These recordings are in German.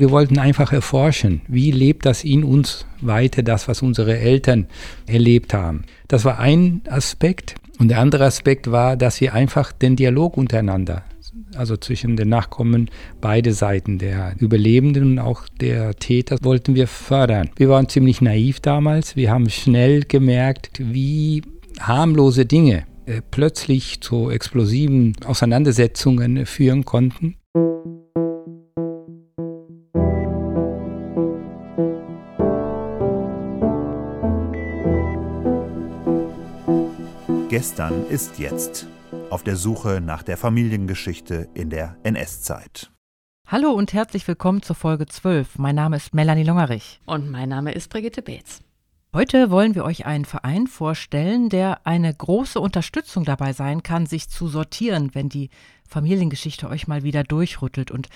Wir wollten einfach erforschen, wie lebt das in uns weiter, das, was unsere Eltern erlebt haben. Das war ein Aspekt. Und der andere Aspekt war, dass wir einfach den Dialog untereinander, also zwischen den Nachkommen, beide Seiten, der Überlebenden und auch der Täter, wollten wir fördern. Wir waren ziemlich naiv damals. Wir haben schnell gemerkt, wie harmlose Dinge äh, plötzlich zu explosiven Auseinandersetzungen führen konnten. Gestern ist jetzt. Auf der Suche nach der Familiengeschichte in der NS-Zeit. Hallo und herzlich willkommen zur Folge 12. Mein Name ist Melanie Longerich. Und mein Name ist Brigitte Beetz. Heute wollen wir euch einen Verein vorstellen, der eine große Unterstützung dabei sein kann, sich zu sortieren, wenn die Familiengeschichte euch mal wieder durchrüttelt. Und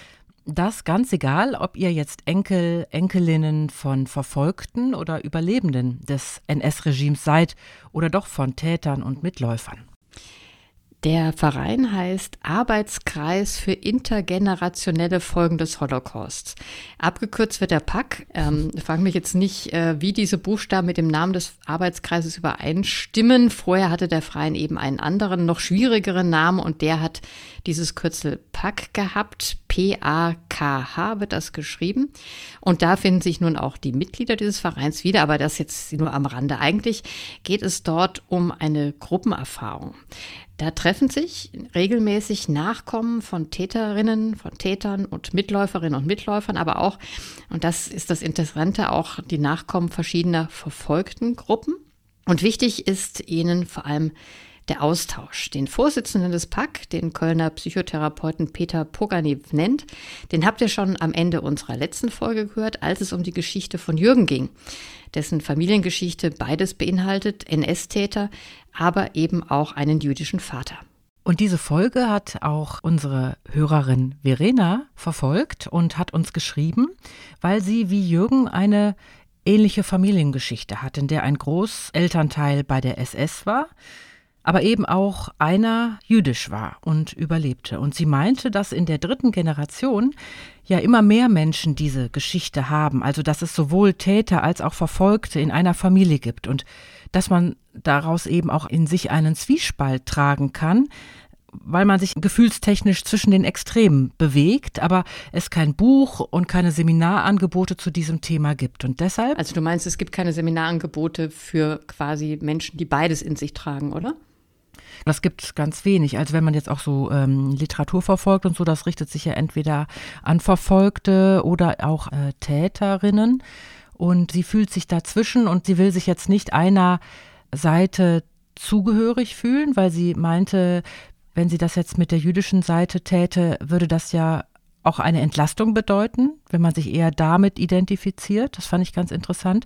das ganz egal, ob ihr jetzt Enkel, Enkelinnen von Verfolgten oder Überlebenden des NS-Regimes seid oder doch von Tätern und Mitläufern. Der Verein heißt Arbeitskreis für intergenerationelle Folgen des Holocausts. Abgekürzt wird der PAC. Ähm, frage mich jetzt nicht, äh, wie diese Buchstaben mit dem Namen des Arbeitskreises übereinstimmen. Vorher hatte der Verein eben einen anderen, noch schwierigeren Namen und der hat dieses Kürzel PAC gehabt. P-A-K-H wird das geschrieben. Und da finden sich nun auch die Mitglieder dieses Vereins wieder, aber das jetzt nur am Rande. Eigentlich geht es dort um eine Gruppenerfahrung. Da treffen sich regelmäßig Nachkommen von Täterinnen, von Tätern und Mitläuferinnen und Mitläufern, aber auch, und das ist das Interessante, auch die Nachkommen verschiedener verfolgten Gruppen. Und wichtig ist ihnen vor allem der Austausch. Den Vorsitzenden des PAK, den Kölner Psychotherapeuten Peter Poganev nennt, den habt ihr schon am Ende unserer letzten Folge gehört, als es um die Geschichte von Jürgen ging, dessen Familiengeschichte beides beinhaltet, NS-Täter, aber eben auch einen jüdischen Vater. Und diese Folge hat auch unsere Hörerin Verena verfolgt und hat uns geschrieben, weil sie wie Jürgen eine ähnliche Familiengeschichte hat, in der ein Großelternteil bei der SS war, aber eben auch einer jüdisch war und überlebte. Und sie meinte, dass in der dritten Generation ja immer mehr Menschen diese Geschichte haben, also dass es sowohl Täter als auch Verfolgte in einer Familie gibt und dass man daraus eben auch in sich einen Zwiespalt tragen kann, weil man sich gefühlstechnisch zwischen den Extremen bewegt, aber es kein Buch und keine Seminarangebote zu diesem Thema gibt. Und deshalb. Also du meinst, es gibt keine Seminarangebote für quasi Menschen, die beides in sich tragen, oder? Das gibt ganz wenig. Also wenn man jetzt auch so ähm, Literatur verfolgt und so, das richtet sich ja entweder an Verfolgte oder auch äh, Täterinnen. Und sie fühlt sich dazwischen und sie will sich jetzt nicht einer Seite zugehörig fühlen, weil sie meinte, wenn sie das jetzt mit der jüdischen Seite täte, würde das ja auch eine Entlastung bedeuten, wenn man sich eher damit identifiziert. Das fand ich ganz interessant.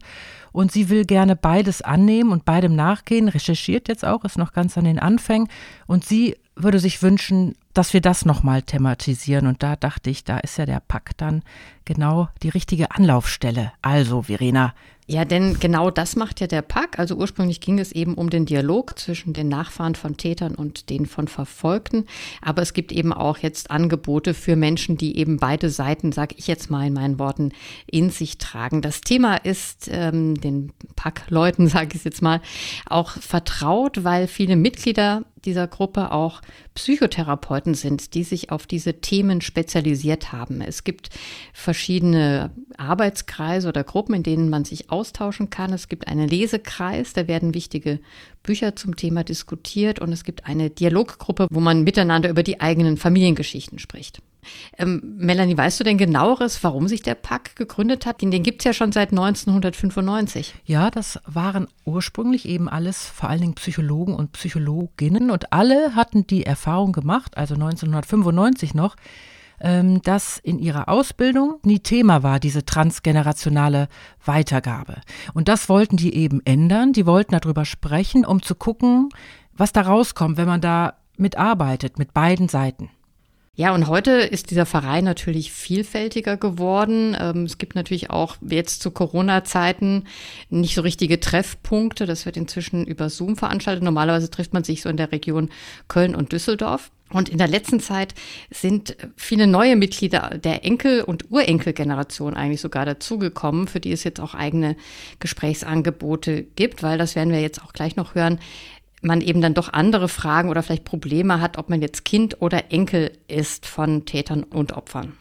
Und sie will gerne beides annehmen und beidem nachgehen, recherchiert jetzt auch, ist noch ganz an den Anfängen. Und sie würde sich wünschen, dass wir das nochmal thematisieren. Und da dachte ich, da ist ja der Pakt dann genau die richtige Anlaufstelle. Also, Verena, ja, denn genau das macht ja der Pack. Also ursprünglich ging es eben um den Dialog zwischen den Nachfahren von Tätern und den von Verfolgten. Aber es gibt eben auch jetzt Angebote für Menschen, die eben beide Seiten, sage ich jetzt mal in meinen Worten, in sich tragen. Das Thema ist ähm, den Pack-Leuten, sage ich jetzt mal, auch vertraut, weil viele Mitglieder dieser Gruppe auch Psychotherapeuten sind, die sich auf diese Themen spezialisiert haben. Es gibt verschiedene Arbeitskreise oder Gruppen, in denen man sich austauschen kann. Es gibt einen Lesekreis, da werden wichtige Bücher zum Thema diskutiert und es gibt eine Dialoggruppe, wo man miteinander über die eigenen Familiengeschichten spricht. Ähm, Melanie, weißt du denn genaueres, warum sich der PAK gegründet hat? Den, den gibt es ja schon seit 1995. Ja, das waren ursprünglich eben alles vor allen Dingen Psychologen und Psychologinnen und alle hatten die Erfahrung gemacht, also 1995 noch, ähm, dass in ihrer Ausbildung nie Thema war, diese transgenerationale Weitergabe. Und das wollten die eben ändern. Die wollten darüber sprechen, um zu gucken, was da rauskommt, wenn man da mitarbeitet, mit beiden Seiten. Ja, und heute ist dieser Verein natürlich vielfältiger geworden. Ähm, es gibt natürlich auch jetzt zu Corona-Zeiten nicht so richtige Treffpunkte. Das wird inzwischen über Zoom veranstaltet. Normalerweise trifft man sich so in der Region Köln und Düsseldorf. Und in der letzten Zeit sind viele neue Mitglieder der Enkel- und Urenkelgeneration eigentlich sogar dazugekommen, für die es jetzt auch eigene Gesprächsangebote gibt, weil das werden wir jetzt auch gleich noch hören man eben dann doch andere Fragen oder vielleicht Probleme hat, ob man jetzt Kind oder Enkel ist von Tätern und Opfern.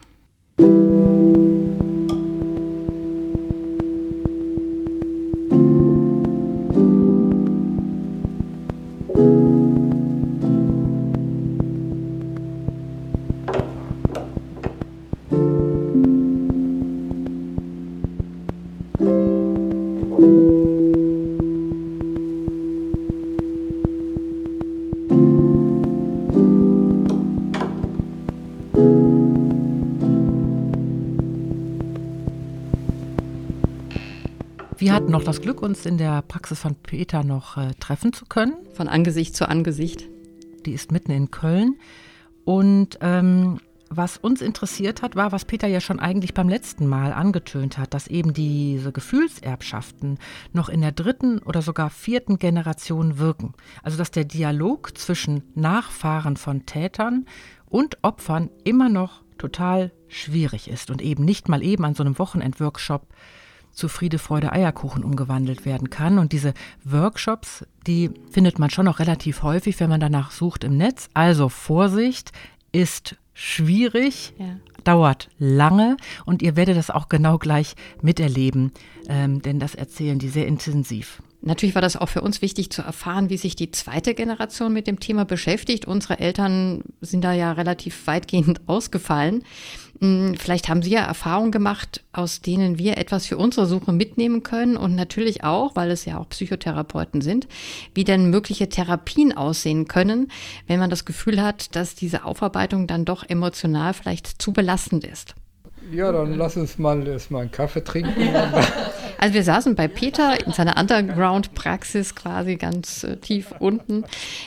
Noch das Glück, uns in der Praxis von Peter noch äh, treffen zu können. Von Angesicht zu Angesicht. Die ist mitten in Köln. Und ähm, was uns interessiert hat, war, was Peter ja schon eigentlich beim letzten Mal angetönt hat, dass eben diese Gefühlserbschaften noch in der dritten oder sogar vierten Generation wirken. Also dass der Dialog zwischen Nachfahren von Tätern und Opfern immer noch total schwierig ist und eben nicht mal eben an so einem Wochenendworkshop zu Friede, Freude, Eierkuchen umgewandelt werden kann. Und diese Workshops, die findet man schon noch relativ häufig, wenn man danach sucht im Netz. Also Vorsicht, ist schwierig, ja. dauert lange und ihr werdet das auch genau gleich miterleben, ähm, denn das erzählen die sehr intensiv. Natürlich war das auch für uns wichtig zu erfahren, wie sich die zweite Generation mit dem Thema beschäftigt. Unsere Eltern sind da ja relativ weitgehend ausgefallen. Hm, vielleicht haben Sie ja Erfahrungen gemacht, aus denen wir etwas für unsere Suche mitnehmen können und natürlich auch, weil es ja auch Psychotherapeuten sind, wie denn mögliche Therapien aussehen können, wenn man das Gefühl hat, dass diese Aufarbeitung dann doch emotional vielleicht zu belastend ist. Ja, dann lass uns mal erstmal einen Kaffee trinken. Also wir saßen bei Peter in seiner Underground-Praxis quasi ganz äh, tief unten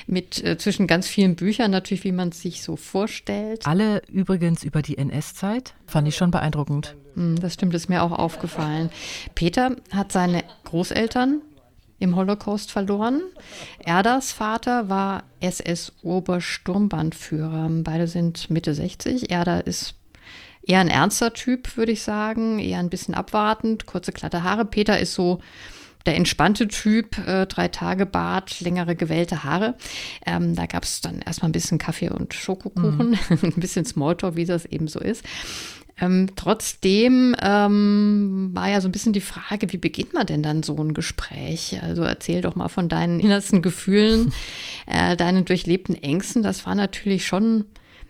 mit äh, zwischen ganz vielen Büchern natürlich, wie man es sich so vorstellt. Alle übrigens über die NS-Zeit, fand ich schon beeindruckend. Mm, das stimmt, ist mir auch aufgefallen. Peter hat seine Großeltern im Holocaust verloren. Erdas Vater war SS-Obersturmbandführer. Beide sind Mitte 60. Erda ist eher ein ernster Typ, würde ich sagen, eher ein bisschen abwartend, kurze glatte Haare. Peter ist so der entspannte Typ, äh, drei Tage Bart, längere gewellte Haare. Ähm, da gab es dann erstmal ein bisschen Kaffee und Schokokuchen, mhm. ein bisschen Smalltalk, wie das eben so ist. Ähm, trotzdem ähm, war ja so ein bisschen die Frage, wie beginnt man denn dann so ein Gespräch? Also erzähl doch mal von deinen innersten Gefühlen, äh, deinen durchlebten Ängsten. Das war natürlich schon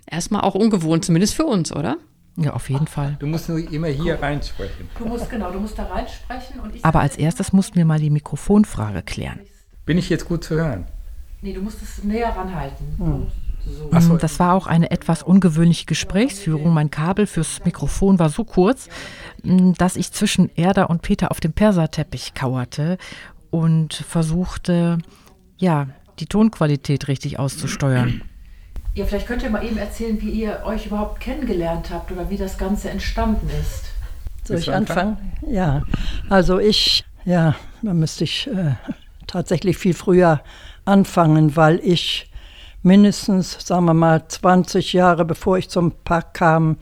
erstmal auch ungewohnt, zumindest für uns, oder? Ja, auf jeden Fall. Du musst nur immer hier reinsprechen. Du musst genau, du musst da reinsprechen. Aber als erstes mussten wir mal die Mikrofonfrage klären. Bin ich jetzt gut zu hören? Nee, du musst es näher ranhalten. Hm. So. Das war auch eine etwas ungewöhnliche Gesprächsführung. Mein Kabel fürs Mikrofon war so kurz, hm, dass ich zwischen Erda und Peter auf dem Perserteppich kauerte und versuchte, ja, die Tonqualität richtig auszusteuern. Ja, vielleicht könnt ihr mal eben erzählen, wie ihr euch überhaupt kennengelernt habt oder wie das Ganze entstanden ist. Soll ich anfangen? Ja, also ich, ja, da müsste ich äh, tatsächlich viel früher anfangen, weil ich mindestens, sagen wir mal, 20 Jahre bevor ich zum Park kam,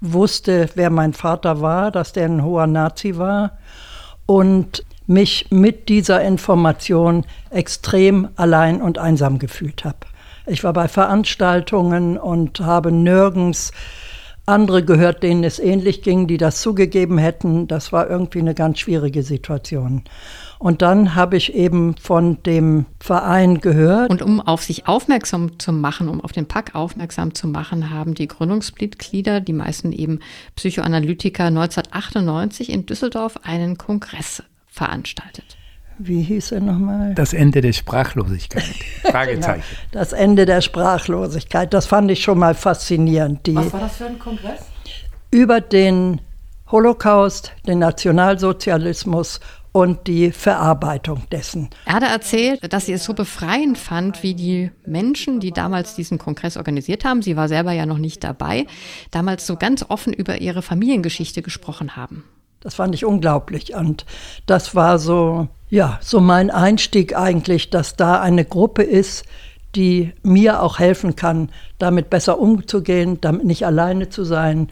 wusste, wer mein Vater war, dass der ein hoher Nazi war und mich mit dieser Information extrem allein und einsam gefühlt habe. Ich war bei Veranstaltungen und habe nirgends andere gehört, denen es ähnlich ging, die das zugegeben hätten. Das war irgendwie eine ganz schwierige Situation. Und dann habe ich eben von dem Verein gehört. Und um auf sich aufmerksam zu machen, um auf den Pack aufmerksam zu machen, haben die Gründungsmitglieder, die meisten eben Psychoanalytiker, 1998 in Düsseldorf einen Kongress veranstaltet wie hieß er nochmal? Das Ende der Sprachlosigkeit. Fragezeichen. genau. Das Ende der Sprachlosigkeit. Das fand ich schon mal faszinierend. Die Was war das für ein Kongress? Über den Holocaust, den Nationalsozialismus und die Verarbeitung dessen. Erda erzählt, dass sie es so befreiend fand, wie die Menschen, die damals diesen Kongress organisiert haben, sie war selber ja noch nicht dabei, damals so ganz offen über ihre Familiengeschichte gesprochen haben. Das fand ich unglaublich und das war so, ja, so mein Einstieg eigentlich, dass da eine Gruppe ist, die mir auch helfen kann, damit besser umzugehen, damit nicht alleine zu sein.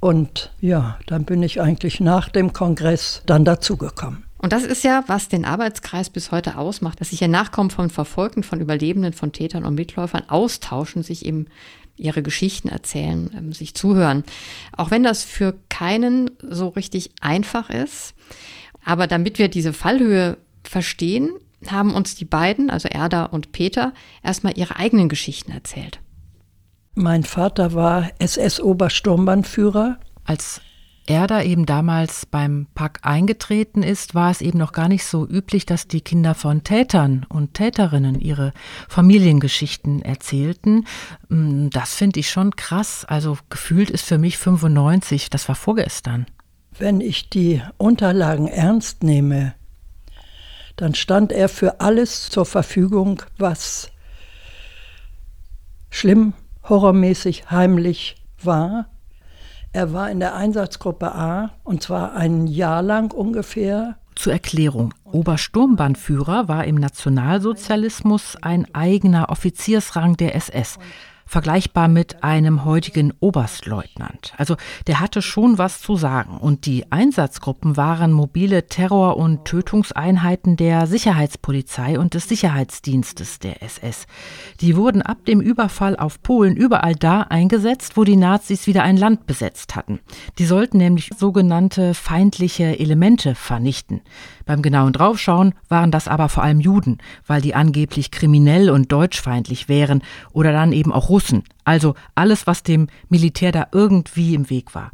Und ja, dann bin ich eigentlich nach dem Kongress dann dazugekommen. Und das ist ja, was den Arbeitskreis bis heute ausmacht, dass sich ja Nachkommen von Verfolgten, von Überlebenden, von Tätern und Mitläufern austauschen, sich eben ihre Geschichten erzählen, ähm, sich zuhören. Auch wenn das für keinen so richtig einfach ist. Aber damit wir diese Fallhöhe verstehen, haben uns die beiden, also Erda und Peter, erstmal ihre eigenen Geschichten erzählt. Mein Vater war SS-Obersturmbannführer. Als er da eben damals beim Pack eingetreten ist, war es eben noch gar nicht so üblich, dass die Kinder von Tätern und Täterinnen ihre Familiengeschichten erzählten. Mm, das finde ich schon krass. Also gefühlt ist für mich 95, das war vorgestern. Wenn ich die Unterlagen ernst nehme, dann stand er für alles zur Verfügung, was schlimm, horrormäßig, heimlich war. Er war in der Einsatzgruppe A und zwar ein Jahr lang ungefähr. Zur Erklärung. Obersturmbannführer war im Nationalsozialismus ein eigener Offiziersrang der SS vergleichbar mit einem heutigen Oberstleutnant. Also der hatte schon was zu sagen. Und die Einsatzgruppen waren mobile Terror- und Tötungseinheiten der Sicherheitspolizei und des Sicherheitsdienstes der SS. Die wurden ab dem Überfall auf Polen überall da eingesetzt, wo die Nazis wieder ein Land besetzt hatten. Die sollten nämlich sogenannte feindliche Elemente vernichten. Beim genauen Draufschauen waren das aber vor allem Juden, weil die angeblich kriminell und deutschfeindlich wären oder dann eben auch Russen. Also alles, was dem Militär da irgendwie im Weg war.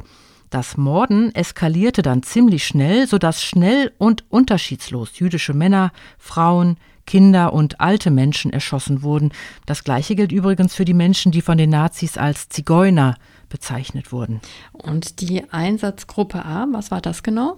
Das Morden eskalierte dann ziemlich schnell, sodass schnell und unterschiedslos jüdische Männer, Frauen, Kinder und alte Menschen erschossen wurden. Das gleiche gilt übrigens für die Menschen, die von den Nazis als Zigeuner bezeichnet wurden. Und die Einsatzgruppe A, was war das genau?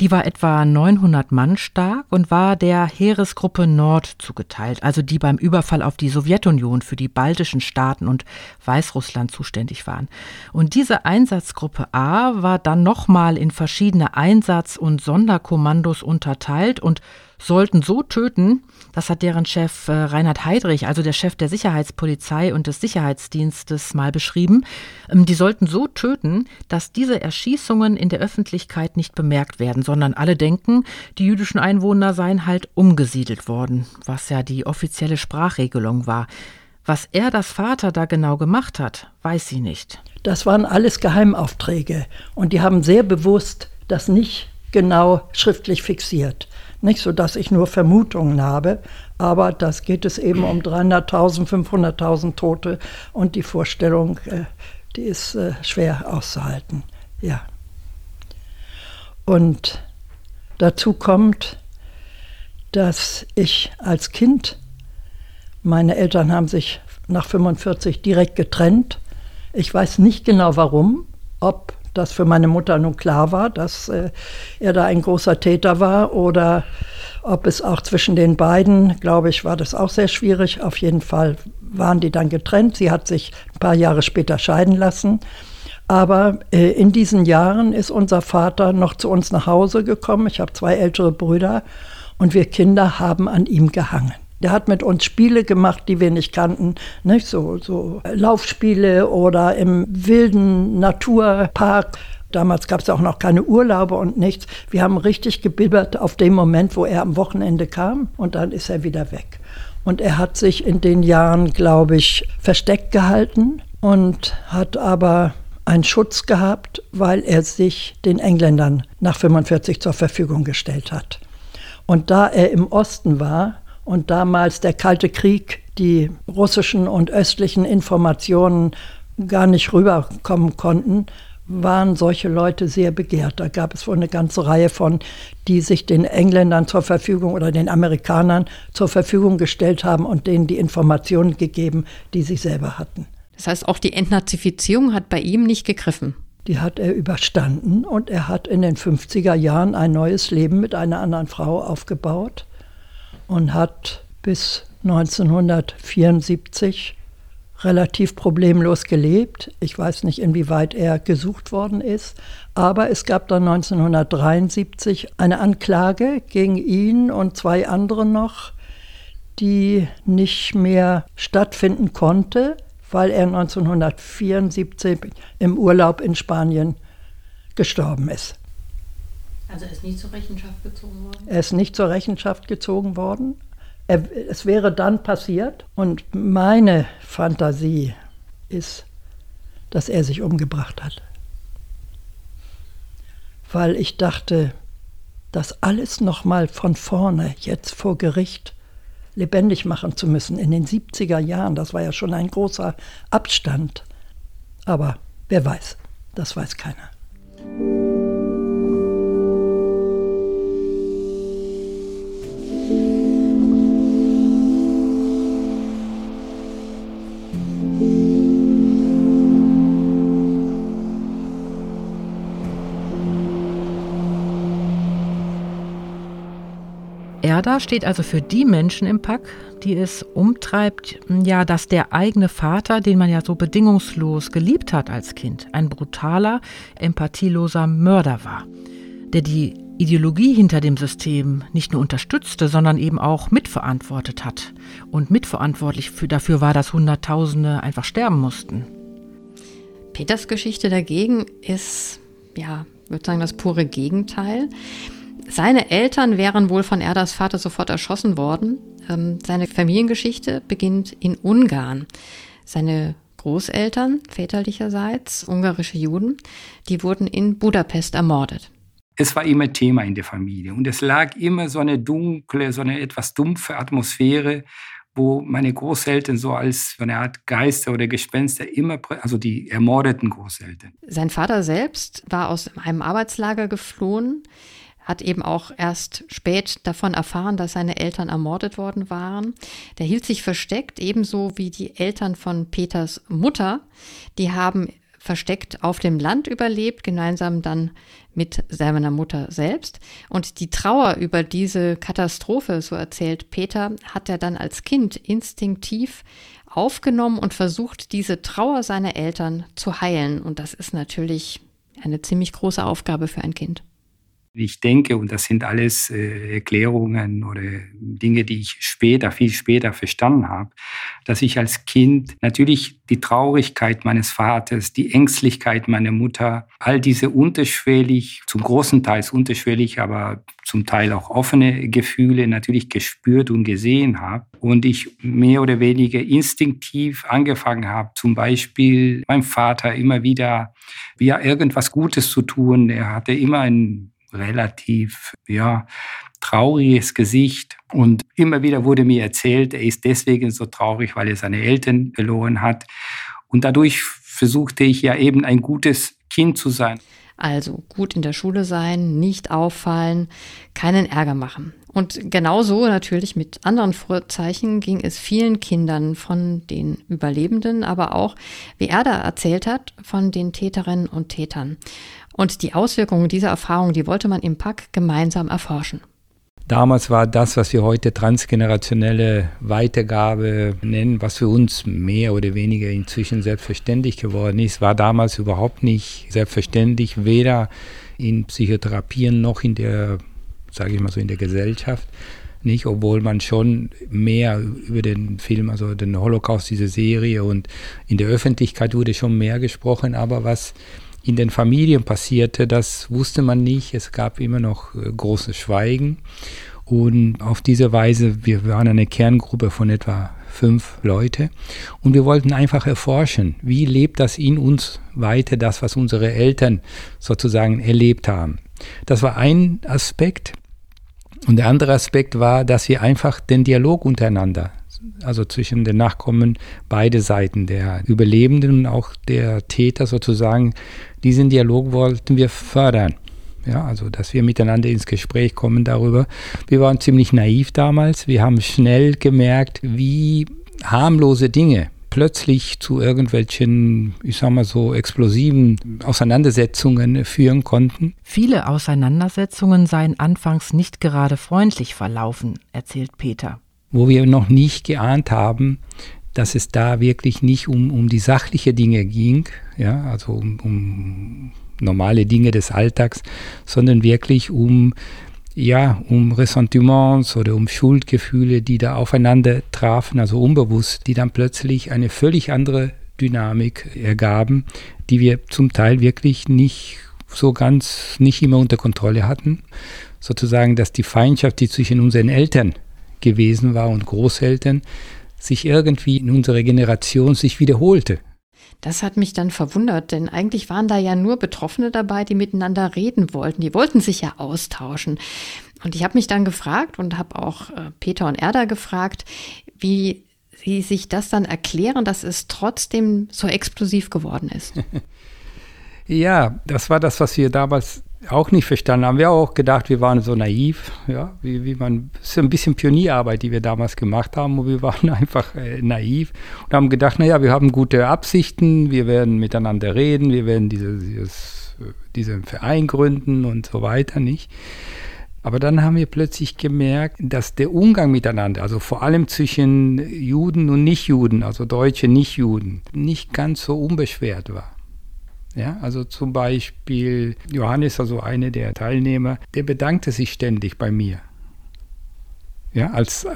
Die war etwa 900 Mann stark und war der Heeresgruppe Nord zugeteilt, also die beim Überfall auf die Sowjetunion für die baltischen Staaten und Weißrussland zuständig waren. Und diese Einsatzgruppe A war dann nochmal in verschiedene Einsatz- und Sonderkommandos unterteilt und sollten so töten, das hat deren Chef äh, Reinhard Heydrich, also der Chef der Sicherheitspolizei und des Sicherheitsdienstes, mal beschrieben. Ähm, die sollten so töten, dass diese Erschießungen in der Öffentlichkeit nicht bemerkt werden, sondern alle denken, die jüdischen Einwohner seien halt umgesiedelt worden, was ja die offizielle Sprachregelung war. Was er, das Vater, da genau gemacht hat, weiß sie nicht. Das waren alles Geheimaufträge und die haben sehr bewusst das nicht genau schriftlich fixiert. Nicht so, dass ich nur Vermutungen habe, aber das geht es eben um 300.000, 500.000 Tote und die Vorstellung, äh, die ist äh, schwer auszuhalten. Ja. Und dazu kommt, dass ich als Kind, meine Eltern haben sich nach 45 direkt getrennt. Ich weiß nicht genau warum, ob das für meine Mutter nun klar war, dass äh, er da ein großer Täter war oder ob es auch zwischen den beiden, glaube ich, war das auch sehr schwierig. Auf jeden Fall waren die dann getrennt. Sie hat sich ein paar Jahre später scheiden lassen. Aber äh, in diesen Jahren ist unser Vater noch zu uns nach Hause gekommen. Ich habe zwei ältere Brüder und wir Kinder haben an ihm gehangen. Der hat mit uns Spiele gemacht, die wir nicht kannten, nicht? So, so Laufspiele oder im wilden Naturpark. Damals gab es auch noch keine Urlaube und nichts. Wir haben richtig gebibbert auf dem Moment, wo er am Wochenende kam und dann ist er wieder weg. Und er hat sich in den Jahren, glaube ich, versteckt gehalten und hat aber einen Schutz gehabt, weil er sich den Engländern nach 45 zur Verfügung gestellt hat. Und da er im Osten war, und damals der Kalte Krieg die russischen und östlichen Informationen gar nicht rüberkommen konnten, waren solche Leute sehr begehrt. Da gab es wohl eine ganze Reihe von, die sich den Engländern zur Verfügung oder den Amerikanern zur Verfügung gestellt haben und denen die Informationen gegeben, die sie selber hatten. Das heißt, auch die Entnazifizierung hat bei ihm nicht gegriffen. Die hat er überstanden und er hat in den 50er Jahren ein neues Leben mit einer anderen Frau aufgebaut und hat bis 1974 relativ problemlos gelebt. Ich weiß nicht, inwieweit er gesucht worden ist, aber es gab dann 1973 eine Anklage gegen ihn und zwei andere noch, die nicht mehr stattfinden konnte, weil er 1974 im Urlaub in Spanien gestorben ist. Also er ist nicht zur Rechenschaft gezogen worden? Er ist nicht zur Rechenschaft gezogen worden. Er, es wäre dann passiert und meine Fantasie ist, dass er sich umgebracht hat. Weil ich dachte, das alles nochmal von vorne, jetzt vor Gericht, lebendig machen zu müssen. In den 70er Jahren, das war ja schon ein großer Abstand. Aber wer weiß, das weiß keiner. Erda steht also für die Menschen im Pack, die es umtreibt, ja, dass der eigene Vater, den man ja so bedingungslos geliebt hat als Kind, ein brutaler, empathieloser Mörder war, der die Ideologie hinter dem System nicht nur unterstützte, sondern eben auch mitverantwortet hat und mitverantwortlich für, dafür war, dass Hunderttausende einfach sterben mussten. Peters Geschichte dagegen ist, ja, ich würde sagen, das pure Gegenteil. Seine Eltern wären wohl von Erdas Vater sofort erschossen worden. Ähm, seine Familiengeschichte beginnt in Ungarn. Seine Großeltern, väterlicherseits, ungarische Juden, die wurden in Budapest ermordet. Es war immer Thema in der Familie und es lag immer so eine dunkle, so eine etwas dumpfe Atmosphäre, wo meine Großeltern so als so eine Art Geister oder Gespenster immer, also die ermordeten Großeltern. Sein Vater selbst war aus einem Arbeitslager geflohen hat eben auch erst spät davon erfahren, dass seine Eltern ermordet worden waren. Der hielt sich versteckt, ebenso wie die Eltern von Peters Mutter. Die haben versteckt auf dem Land überlebt, gemeinsam dann mit seiner Mutter selbst. Und die Trauer über diese Katastrophe, so erzählt Peter, hat er dann als Kind instinktiv aufgenommen und versucht, diese Trauer seiner Eltern zu heilen. Und das ist natürlich eine ziemlich große Aufgabe für ein Kind. Ich denke, und das sind alles äh, Erklärungen oder Dinge, die ich später, viel später verstanden habe, dass ich als Kind natürlich die Traurigkeit meines Vaters, die Ängstlichkeit meiner Mutter, all diese unterschwellig, zum großen Teil unterschwellig, aber zum Teil auch offene Gefühle natürlich gespürt und gesehen habe. Und ich mehr oder weniger instinktiv angefangen habe, zum Beispiel meinem Vater immer wieder ja, irgendwas Gutes zu tun. Er hatte immer ein relativ, ja, trauriges Gesicht. Und immer wieder wurde mir erzählt, er ist deswegen so traurig, weil er seine Eltern verloren hat. Und dadurch versuchte ich ja eben ein gutes Kind zu sein. Also gut in der Schule sein, nicht auffallen, keinen Ärger machen. Und genauso natürlich mit anderen Vorzeichen ging es vielen Kindern von den Überlebenden, aber auch, wie er da erzählt hat, von den Täterinnen und Tätern. Und die Auswirkungen dieser Erfahrung, die wollte man im Pack gemeinsam erforschen. Damals war das, was wir heute transgenerationelle Weitergabe nennen, was für uns mehr oder weniger inzwischen selbstverständlich geworden ist, war damals überhaupt nicht selbstverständlich, weder in Psychotherapien noch in der, sage ich mal so, in der Gesellschaft. Nicht, obwohl man schon mehr über den Film, also den Holocaust, diese Serie und in der Öffentlichkeit wurde schon mehr gesprochen, aber was in den Familien passierte, das wusste man nicht. Es gab immer noch äh, großes Schweigen. Und auf diese Weise, wir waren eine Kerngruppe von etwa fünf Leute und wir wollten einfach erforschen, wie lebt das in uns weiter, das, was unsere Eltern sozusagen erlebt haben. Das war ein Aspekt. Und der andere Aspekt war, dass wir einfach den Dialog untereinander also zwischen den Nachkommen, beide Seiten, der Überlebenden und auch der Täter sozusagen, diesen Dialog wollten wir fördern. Ja, also, dass wir miteinander ins Gespräch kommen darüber. Wir waren ziemlich naiv damals. Wir haben schnell gemerkt, wie harmlose Dinge plötzlich zu irgendwelchen, ich sag mal so, explosiven Auseinandersetzungen führen konnten. Viele Auseinandersetzungen seien anfangs nicht gerade freundlich verlaufen, erzählt Peter. Wo wir noch nicht geahnt haben, dass es da wirklich nicht um, um die sachliche Dinge ging, ja, also um, um normale Dinge des Alltags, sondern wirklich um ja, um Ressentiments oder um Schuldgefühle, die da aufeinander trafen, also unbewusst, die dann plötzlich eine völlig andere Dynamik ergaben, die wir zum Teil wirklich nicht so ganz, nicht immer unter Kontrolle hatten. Sozusagen, dass die Feindschaft, die zwischen unseren Eltern gewesen war und Großeltern, sich irgendwie in unserer Generation sich wiederholte. Das hat mich dann verwundert, denn eigentlich waren da ja nur Betroffene dabei, die miteinander reden wollten. Die wollten sich ja austauschen. Und ich habe mich dann gefragt und habe auch äh, Peter und Erda gefragt, wie sie sich das dann erklären, dass es trotzdem so explosiv geworden ist. ja, das war das, was wir damals auch nicht verstanden haben. Wir auch gedacht, wir waren so naiv, ja, wie, wie man, das ist ein bisschen Pionierarbeit, die wir damals gemacht haben, und wir waren einfach äh, naiv und haben gedacht, naja, wir haben gute Absichten, wir werden miteinander reden, wir werden diese, dieses, diesen Verein gründen und so weiter, nicht? Aber dann haben wir plötzlich gemerkt, dass der Umgang miteinander, also vor allem zwischen Juden und Nichtjuden, also Deutsche Nichtjuden, nicht ganz so unbeschwert war. Ja, also zum Beispiel Johannes, also einer der Teilnehmer, der bedankte sich ständig bei mir. Ja, als,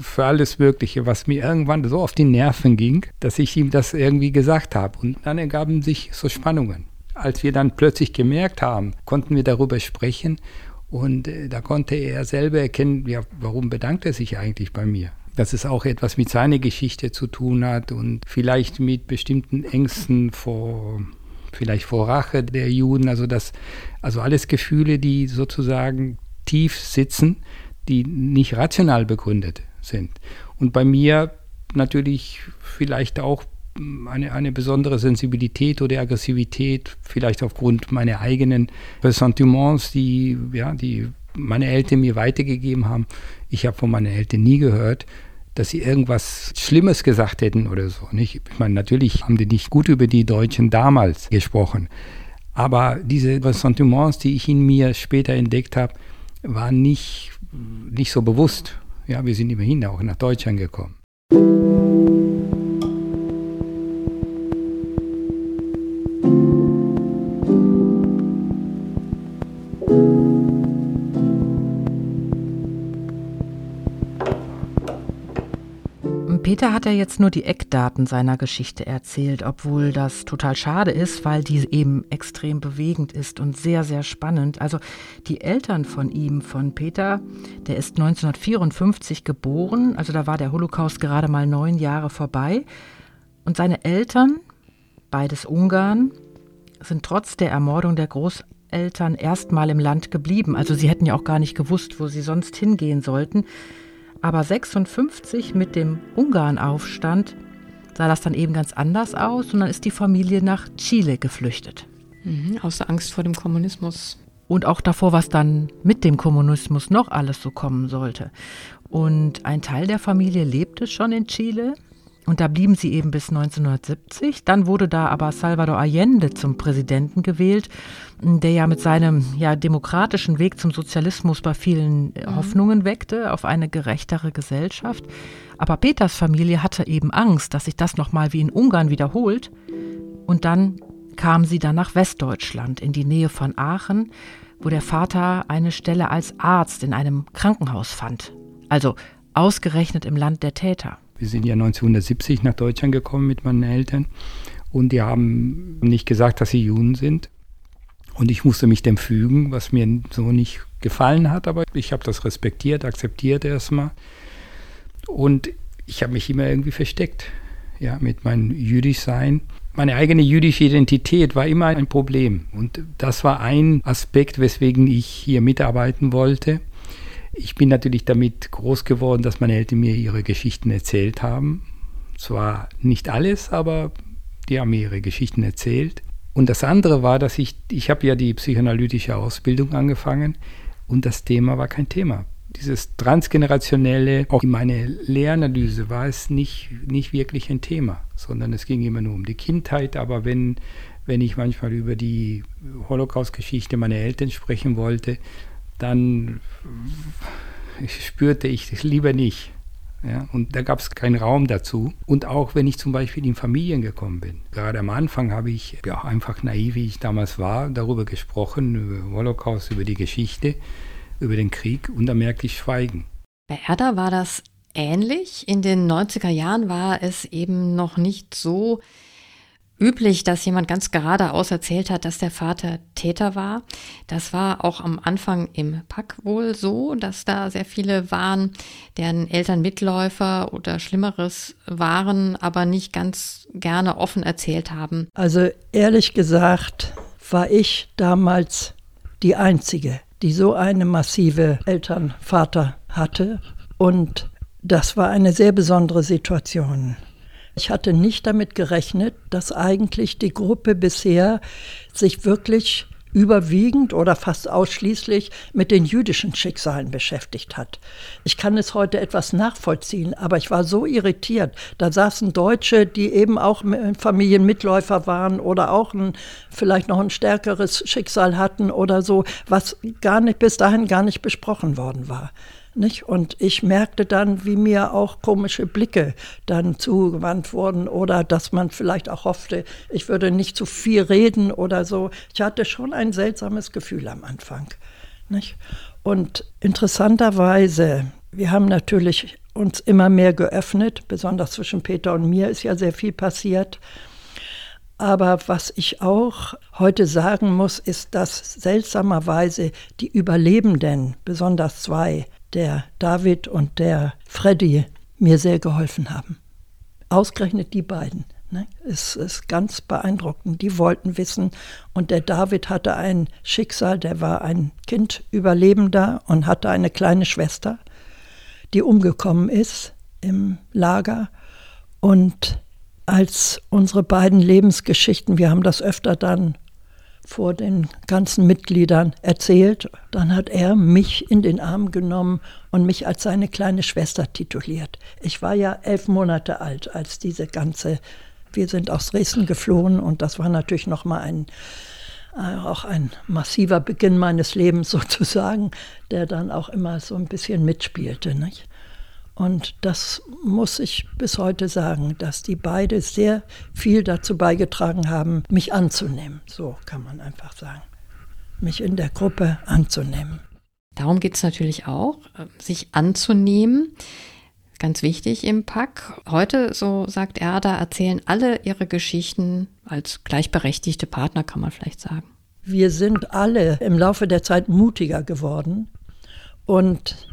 für alles Mögliche, was mir irgendwann so auf die Nerven ging, dass ich ihm das irgendwie gesagt habe. Und dann ergaben sich so Spannungen. Als wir dann plötzlich gemerkt haben, konnten wir darüber sprechen und äh, da konnte er selber erkennen, ja, warum bedankt er sich eigentlich bei mir? Dass es auch etwas mit seiner Geschichte zu tun hat und vielleicht mit bestimmten Ängsten vor vielleicht vor Rache der Juden, also das, also alles Gefühle, die sozusagen tief sitzen, die nicht rational begründet sind. Und bei mir natürlich vielleicht auch eine, eine besondere Sensibilität oder Aggressivität, vielleicht aufgrund meiner eigenen Ressentiments, die, ja, die meine Eltern mir weitergegeben haben. Ich habe von meinen Eltern nie gehört, dass sie irgendwas Schlimmes gesagt hätten oder so. Nicht? Ich meine, natürlich haben die nicht gut über die Deutschen damals gesprochen. Aber diese Ressentiments, die ich in mir später entdeckt habe, waren nicht, nicht so bewusst. Ja, wir sind immerhin auch nach Deutschland gekommen. Peter hat ja jetzt nur die Eckdaten seiner Geschichte erzählt, obwohl das total schade ist, weil die eben extrem bewegend ist und sehr, sehr spannend. Also die Eltern von ihm, von Peter, der ist 1954 geboren, also da war der Holocaust gerade mal neun Jahre vorbei. Und seine Eltern, beides Ungarn, sind trotz der Ermordung der Großeltern erstmal im Land geblieben. Also sie hätten ja auch gar nicht gewusst, wo sie sonst hingehen sollten. Aber 56 mit dem Ungarnaufstand sah das dann eben ganz anders aus und dann ist die Familie nach Chile geflüchtet. Mhm, außer Angst vor dem Kommunismus. Und auch davor, was dann mit dem Kommunismus noch alles so kommen sollte. Und ein Teil der Familie lebte schon in Chile, und da blieben sie eben bis 1970. Dann wurde da aber Salvador Allende zum Präsidenten gewählt, der ja mit seinem ja, demokratischen Weg zum Sozialismus bei vielen äh, mhm. Hoffnungen weckte auf eine gerechtere Gesellschaft. Aber Peters Familie hatte eben Angst, dass sich das nochmal wie in Ungarn wiederholt. Und dann kam sie dann nach Westdeutschland, in die Nähe von Aachen, wo der Vater eine Stelle als Arzt in einem Krankenhaus fand. Also ausgerechnet im Land der Täter. Wir sind ja 1970 nach Deutschland gekommen mit meinen Eltern und die haben nicht gesagt, dass sie Juden sind. Und ich musste mich dem fügen, was mir so nicht gefallen hat, aber ich habe das respektiert, akzeptiert erstmal. Und ich habe mich immer irgendwie versteckt, ja, mit meinem Jüdischsein. Meine eigene jüdische Identität war immer ein Problem. Und das war ein Aspekt, weswegen ich hier mitarbeiten wollte. Ich bin natürlich damit groß geworden, dass meine Eltern mir ihre Geschichten erzählt haben. Zwar nicht alles, aber die haben mir ihre Geschichten erzählt. Und das andere war, dass ich, ich habe ja die psychoanalytische Ausbildung angefangen und das Thema war kein Thema. dieses Transgenerationelle, auch in meiner Lehranalyse war es nicht, nicht wirklich ein Thema, sondern es ging immer nur um die Kindheit. Aber wenn, wenn ich manchmal über die Holocaust-Geschichte meiner Eltern sprechen wollte, dann spürte ich es lieber nicht. Ja, und da gab es keinen Raum dazu. Und auch wenn ich zum Beispiel in Familien gekommen bin. Gerade am Anfang habe ich, ja, einfach naiv, wie ich damals war, darüber gesprochen, über Holocaust, über die Geschichte, über den Krieg. Und da merkte ich Schweigen. Bei Erda war das ähnlich. In den 90er Jahren war es eben noch nicht so üblich, dass jemand ganz geradeaus erzählt hat, dass der Vater Täter war. Das war auch am Anfang im Pack wohl so, dass da sehr viele waren, deren Eltern Mitläufer oder Schlimmeres waren, aber nicht ganz gerne offen erzählt haben. Also ehrlich gesagt war ich damals die Einzige, die so eine massive Elternvater hatte. Und das war eine sehr besondere Situation. Ich hatte nicht damit gerechnet, dass eigentlich die Gruppe bisher sich wirklich überwiegend oder fast ausschließlich mit den jüdischen Schicksalen beschäftigt hat. Ich kann es heute etwas nachvollziehen, aber ich war so irritiert. Da saßen Deutsche, die eben auch Familienmitläufer waren oder auch ein, vielleicht noch ein stärkeres Schicksal hatten oder so, was gar nicht bis dahin gar nicht besprochen worden war. Nicht? Und ich merkte dann, wie mir auch komische Blicke dann zugewandt wurden oder dass man vielleicht auch hoffte, ich würde nicht zu viel reden oder so. Ich hatte schon ein seltsames Gefühl am Anfang. Nicht? Und interessanterweise, wir haben natürlich uns immer mehr geöffnet, besonders zwischen Peter und mir ist ja sehr viel passiert. Aber was ich auch heute sagen muss, ist, dass seltsamerweise die Überlebenden, besonders zwei, der David und der Freddy mir sehr geholfen haben. Ausgerechnet die beiden. Ne? Es ist ganz beeindruckend. Die wollten wissen. Und der David hatte ein Schicksal, der war ein Kind Überlebender und hatte eine kleine Schwester, die umgekommen ist im Lager. Und als unsere beiden Lebensgeschichten, wir haben das öfter dann vor den ganzen Mitgliedern erzählt. Dann hat er mich in den Arm genommen und mich als seine kleine Schwester tituliert. Ich war ja elf Monate alt, als diese ganze, wir sind aus Dresden geflohen und das war natürlich nochmal ein, äh, auch ein massiver Beginn meines Lebens sozusagen, der dann auch immer so ein bisschen mitspielte. Nicht? Und das muss ich bis heute sagen, dass die beide sehr viel dazu beigetragen haben, mich anzunehmen. So kann man einfach sagen. Mich in der Gruppe anzunehmen. Darum geht es natürlich auch, äh, sich anzunehmen. Ganz wichtig im Pack. Heute, so sagt Erda, erzählen alle ihre Geschichten als gleichberechtigte Partner, kann man vielleicht sagen. Wir sind alle im Laufe der Zeit mutiger geworden und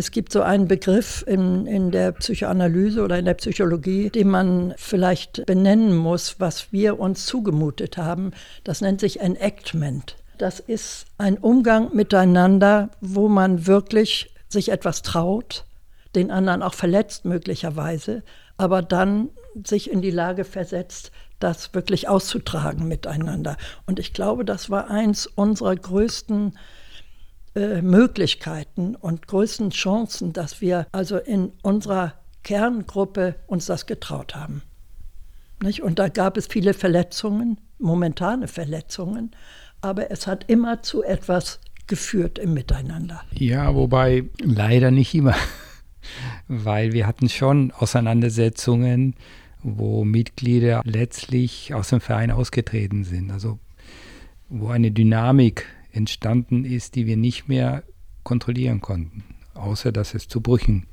es gibt so einen Begriff in, in der Psychoanalyse oder in der Psychologie, den man vielleicht benennen muss, was wir uns zugemutet haben. Das nennt sich Enactment. Das ist ein Umgang miteinander, wo man wirklich sich etwas traut, den anderen auch verletzt möglicherweise, aber dann sich in die Lage versetzt, das wirklich auszutragen miteinander. Und ich glaube, das war eins unserer größten äh, Möglichkeiten und größten Chancen, dass wir also in unserer Kerngruppe uns das getraut haben. Nicht? Und da gab es viele Verletzungen, momentane Verletzungen, aber es hat immer zu etwas geführt im Miteinander. Ja, wobei leider nicht immer, weil wir hatten schon Auseinandersetzungen, wo Mitglieder letztlich aus dem Verein ausgetreten sind. Also wo eine Dynamik entstanden ist, die wir nicht mehr kontrollieren konnten, außer dass es zu Brüchen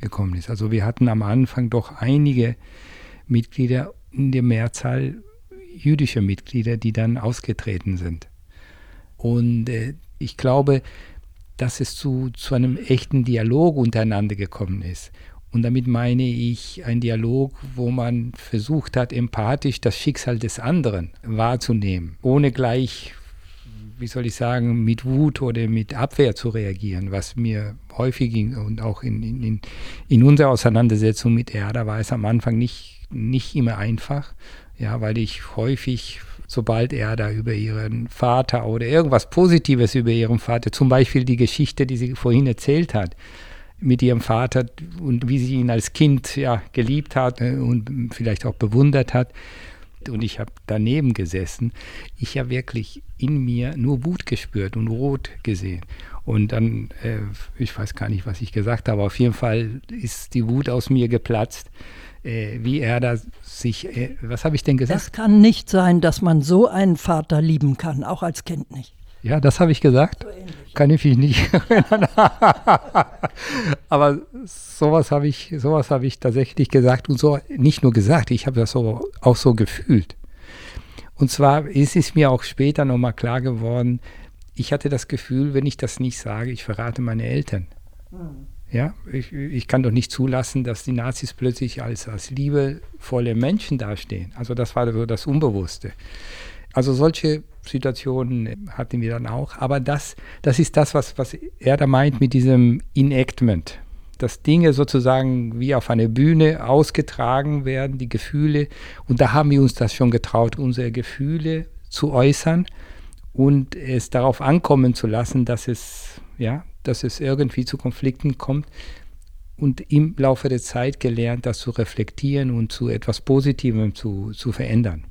gekommen ist. Also wir hatten am Anfang doch einige Mitglieder, in der Mehrzahl jüdische Mitglieder, die dann ausgetreten sind. Und äh, ich glaube, dass es zu, zu einem echten Dialog untereinander gekommen ist. Und damit meine ich ein Dialog, wo man versucht hat, empathisch das Schicksal des anderen wahrzunehmen, ohne gleich wie soll ich sagen, mit Wut oder mit Abwehr zu reagieren, was mir häufig ging und auch in, in, in unserer Auseinandersetzung mit Erda war es am Anfang nicht, nicht immer einfach, ja, weil ich häufig sobald er da über ihren Vater oder irgendwas Positives über ihren Vater, zum Beispiel die Geschichte, die sie vorhin erzählt hat, mit ihrem Vater und wie sie ihn als Kind ja geliebt hat äh, und vielleicht auch bewundert hat. Und ich habe daneben gesessen. Ich habe wirklich in mir nur Wut gespürt und Rot gesehen. Und dann, äh, ich weiß gar nicht, was ich gesagt habe, auf jeden Fall ist die Wut aus mir geplatzt äh, wie er da sich, äh, was habe ich denn gesagt? Es kann nicht sein, dass man so einen Vater lieben kann, auch als Kind nicht. Ja, das habe ich gesagt. So kann ich mich nicht erinnern. Aber sowas habe ich, sowas habe ich tatsächlich gesagt und so nicht nur gesagt, ich habe das so, auch so gefühlt. Und zwar ist es mir auch später nochmal klar geworden, ich hatte das Gefühl, wenn ich das nicht sage, ich verrate meine Eltern. Mhm. Ja, ich, ich, kann doch nicht zulassen, dass die Nazis plötzlich als, als liebevolle Menschen dastehen. Also das war so das Unbewusste. Also solche Situationen hatten wir dann auch. Aber das, das ist das, was, was er da meint mit diesem Enactment. Dass Dinge sozusagen wie auf einer Bühne ausgetragen werden, die Gefühle. Und da haben wir uns das schon getraut, unsere Gefühle zu äußern und es darauf ankommen zu lassen, dass es, ja, dass es irgendwie zu Konflikten kommt und im Laufe der Zeit gelernt, das zu reflektieren und zu etwas Positivem zu, zu verändern.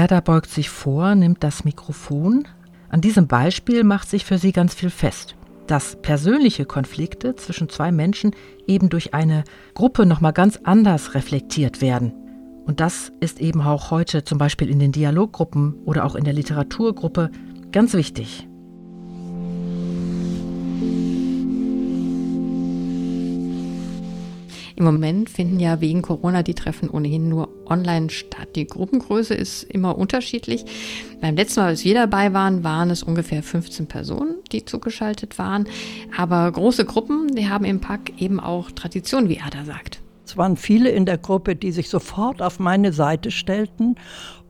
Erda beugt sich vor, nimmt das Mikrofon. An diesem Beispiel macht sich für sie ganz viel fest dass persönliche Konflikte zwischen zwei Menschen eben durch eine Gruppe nochmal ganz anders reflektiert werden. Und das ist eben auch heute zum Beispiel in den Dialoggruppen oder auch in der Literaturgruppe ganz wichtig. Im Moment finden ja wegen Corona die Treffen ohnehin nur online statt. Die Gruppengröße ist immer unterschiedlich. Beim letzten Mal, als wir dabei waren, waren es ungefähr 15 Personen, die zugeschaltet waren. Aber große Gruppen, die haben im Pack eben auch Tradition, wie Ada sagt. Es waren viele in der Gruppe, die sich sofort auf meine Seite stellten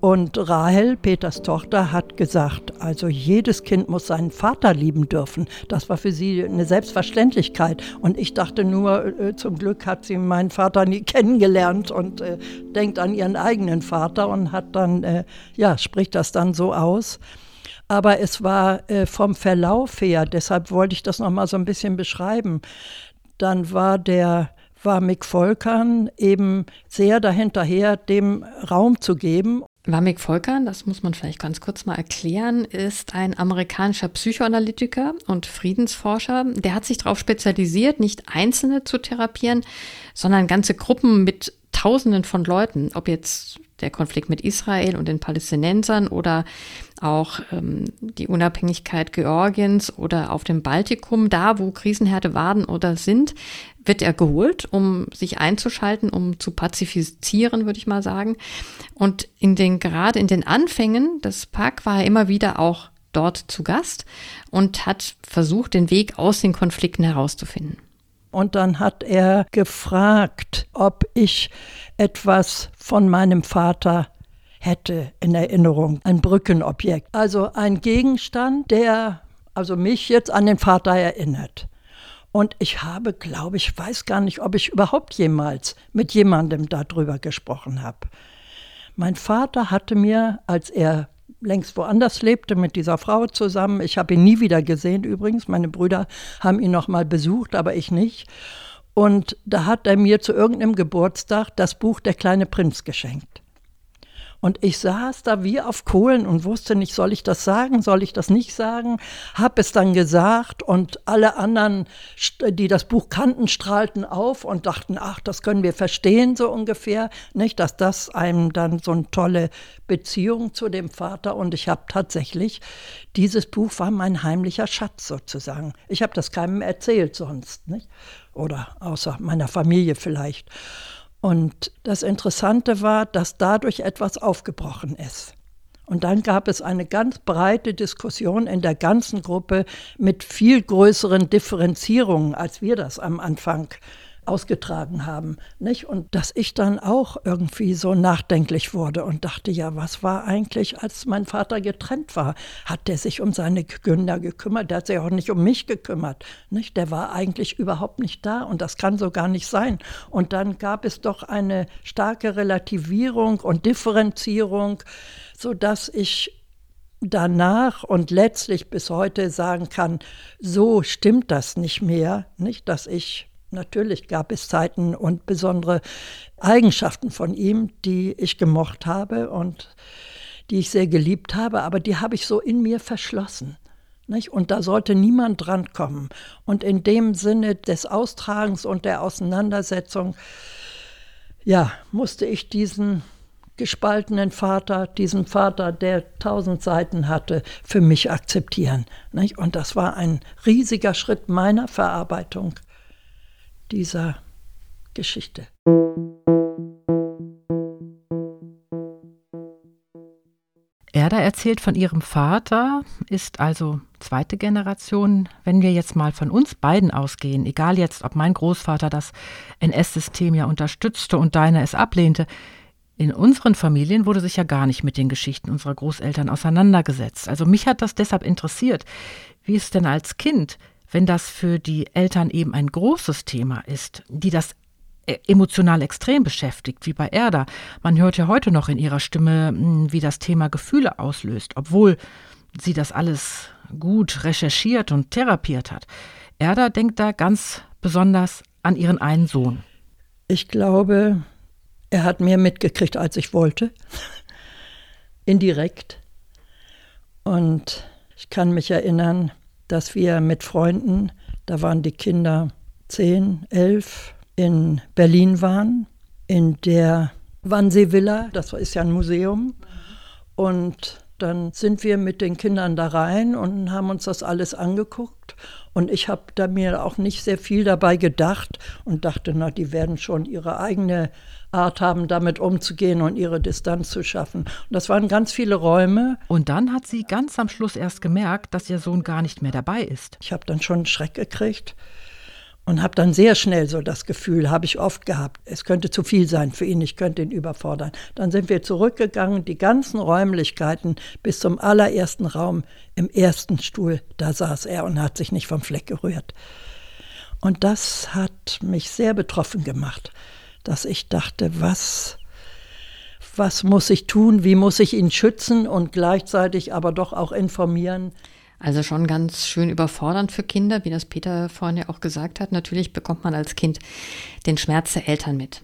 und Rahel, Peters Tochter, hat gesagt, also jedes Kind muss seinen Vater lieben dürfen. Das war für sie eine Selbstverständlichkeit. Und ich dachte nur, äh, zum Glück hat sie meinen Vater nie kennengelernt und äh, denkt an ihren eigenen Vater und hat dann, äh, ja, spricht das dann so aus. Aber es war äh, vom Verlauf her, deshalb wollte ich das nochmal so ein bisschen beschreiben. Dann war der war Mick Volkern eben sehr dahinterher, dem Raum zu geben Wamik Volkan, das muss man vielleicht ganz kurz mal erklären, ist ein amerikanischer Psychoanalytiker und Friedensforscher. Der hat sich darauf spezialisiert, nicht Einzelne zu therapieren, sondern ganze Gruppen mit Tausenden von Leuten, ob jetzt der Konflikt mit Israel und den Palästinensern oder auch ähm, die Unabhängigkeit Georgiens oder auf dem Baltikum, da wo Krisenherde waren oder sind, wird er geholt, um sich einzuschalten, um zu pazifizieren, würde ich mal sagen. Und in den, gerade in den Anfängen des PAK war er immer wieder auch dort zu Gast und hat versucht, den Weg aus den Konflikten herauszufinden. Und dann hat er gefragt, ob ich etwas von meinem Vater hätte in Erinnerung, ein Brückenobjekt. Also ein Gegenstand, der also mich jetzt an den Vater erinnert. Und ich habe, glaube ich, weiß gar nicht, ob ich überhaupt jemals mit jemandem darüber gesprochen habe. Mein Vater hatte mir, als er längst woanders lebte, mit dieser Frau zusammen, ich habe ihn nie wieder gesehen übrigens, meine Brüder haben ihn noch mal besucht, aber ich nicht. Und da hat er mir zu irgendeinem Geburtstag das Buch Der kleine Prinz geschenkt. Und ich saß da wie auf Kohlen und wusste nicht, soll ich das sagen, soll ich das nicht sagen, habe es dann gesagt und alle anderen, die das Buch kannten, strahlten auf und dachten, ach, das können wir verstehen so ungefähr, nicht, dass das einem dann so eine tolle Beziehung zu dem Vater und ich habe tatsächlich, dieses Buch war mein heimlicher Schatz sozusagen. Ich habe das keinem erzählt sonst, nicht? Oder außer meiner Familie vielleicht. Und das Interessante war, dass dadurch etwas aufgebrochen ist. Und dann gab es eine ganz breite Diskussion in der ganzen Gruppe mit viel größeren Differenzierungen, als wir das am Anfang ausgetragen haben. Nicht? Und dass ich dann auch irgendwie so nachdenklich wurde und dachte, ja, was war eigentlich, als mein Vater getrennt war? Hat der sich um seine Kinder gekümmert? Der hat sich auch nicht um mich gekümmert. Nicht? Der war eigentlich überhaupt nicht da und das kann so gar nicht sein. Und dann gab es doch eine starke Relativierung und Differenzierung, sodass ich danach und letztlich bis heute sagen kann, so stimmt das nicht mehr, nicht, dass ich Natürlich gab es Zeiten und besondere Eigenschaften von ihm, die ich gemocht habe und die ich sehr geliebt habe, aber die habe ich so in mir verschlossen. Nicht? Und da sollte niemand drankommen. Und in dem Sinne des Austragens und der Auseinandersetzung, ja, musste ich diesen gespaltenen Vater, diesen Vater, der tausend Seiten hatte, für mich akzeptieren. Nicht? Und das war ein riesiger Schritt meiner Verarbeitung dieser Geschichte. Erda erzählt von ihrem Vater, ist also zweite Generation. Wenn wir jetzt mal von uns beiden ausgehen, egal jetzt, ob mein Großvater das NS-System ja unterstützte und deiner es ablehnte, in unseren Familien wurde sich ja gar nicht mit den Geschichten unserer Großeltern auseinandergesetzt. Also mich hat das deshalb interessiert, wie es denn als Kind wenn das für die Eltern eben ein großes Thema ist, die das e-, emotional extrem beschäftigt, wie bei Erda. Man hört ja heute noch in ihrer Stimme, hm, wie das Thema Gefühle auslöst, obwohl sie das alles gut recherchiert und therapiert hat. Erda denkt da ganz besonders an ihren einen Sohn. Ich glaube, er hat mehr mitgekriegt, als ich wollte. Indirekt. Und ich kann mich erinnern, dass wir mit Freunden, da waren die Kinder zehn, elf, in Berlin waren, in der Wannsee-Villa, das ist ja ein Museum. Und dann sind wir mit den Kindern da rein und haben uns das alles angeguckt. Und ich habe da mir auch nicht sehr viel dabei gedacht und dachte, na, die werden schon ihre eigene Art haben, damit umzugehen und ihre Distanz zu schaffen. Und das waren ganz viele Räume. Und dann hat sie ganz am Schluss erst gemerkt, dass ihr Sohn gar nicht mehr dabei ist. Ich habe dann schon einen Schreck gekriegt und habe dann sehr schnell so das Gefühl, habe ich oft gehabt, es könnte zu viel sein für ihn, ich könnte ihn überfordern. Dann sind wir zurückgegangen, die ganzen Räumlichkeiten bis zum allerersten Raum im ersten Stuhl, da saß er und hat sich nicht vom Fleck gerührt. Und das hat mich sehr betroffen gemacht dass ich dachte, was, was muss ich tun, wie muss ich ihn schützen und gleichzeitig aber doch auch informieren. Also schon ganz schön überfordernd für Kinder, wie das Peter vorhin ja auch gesagt hat. Natürlich bekommt man als Kind den Schmerz der Eltern mit.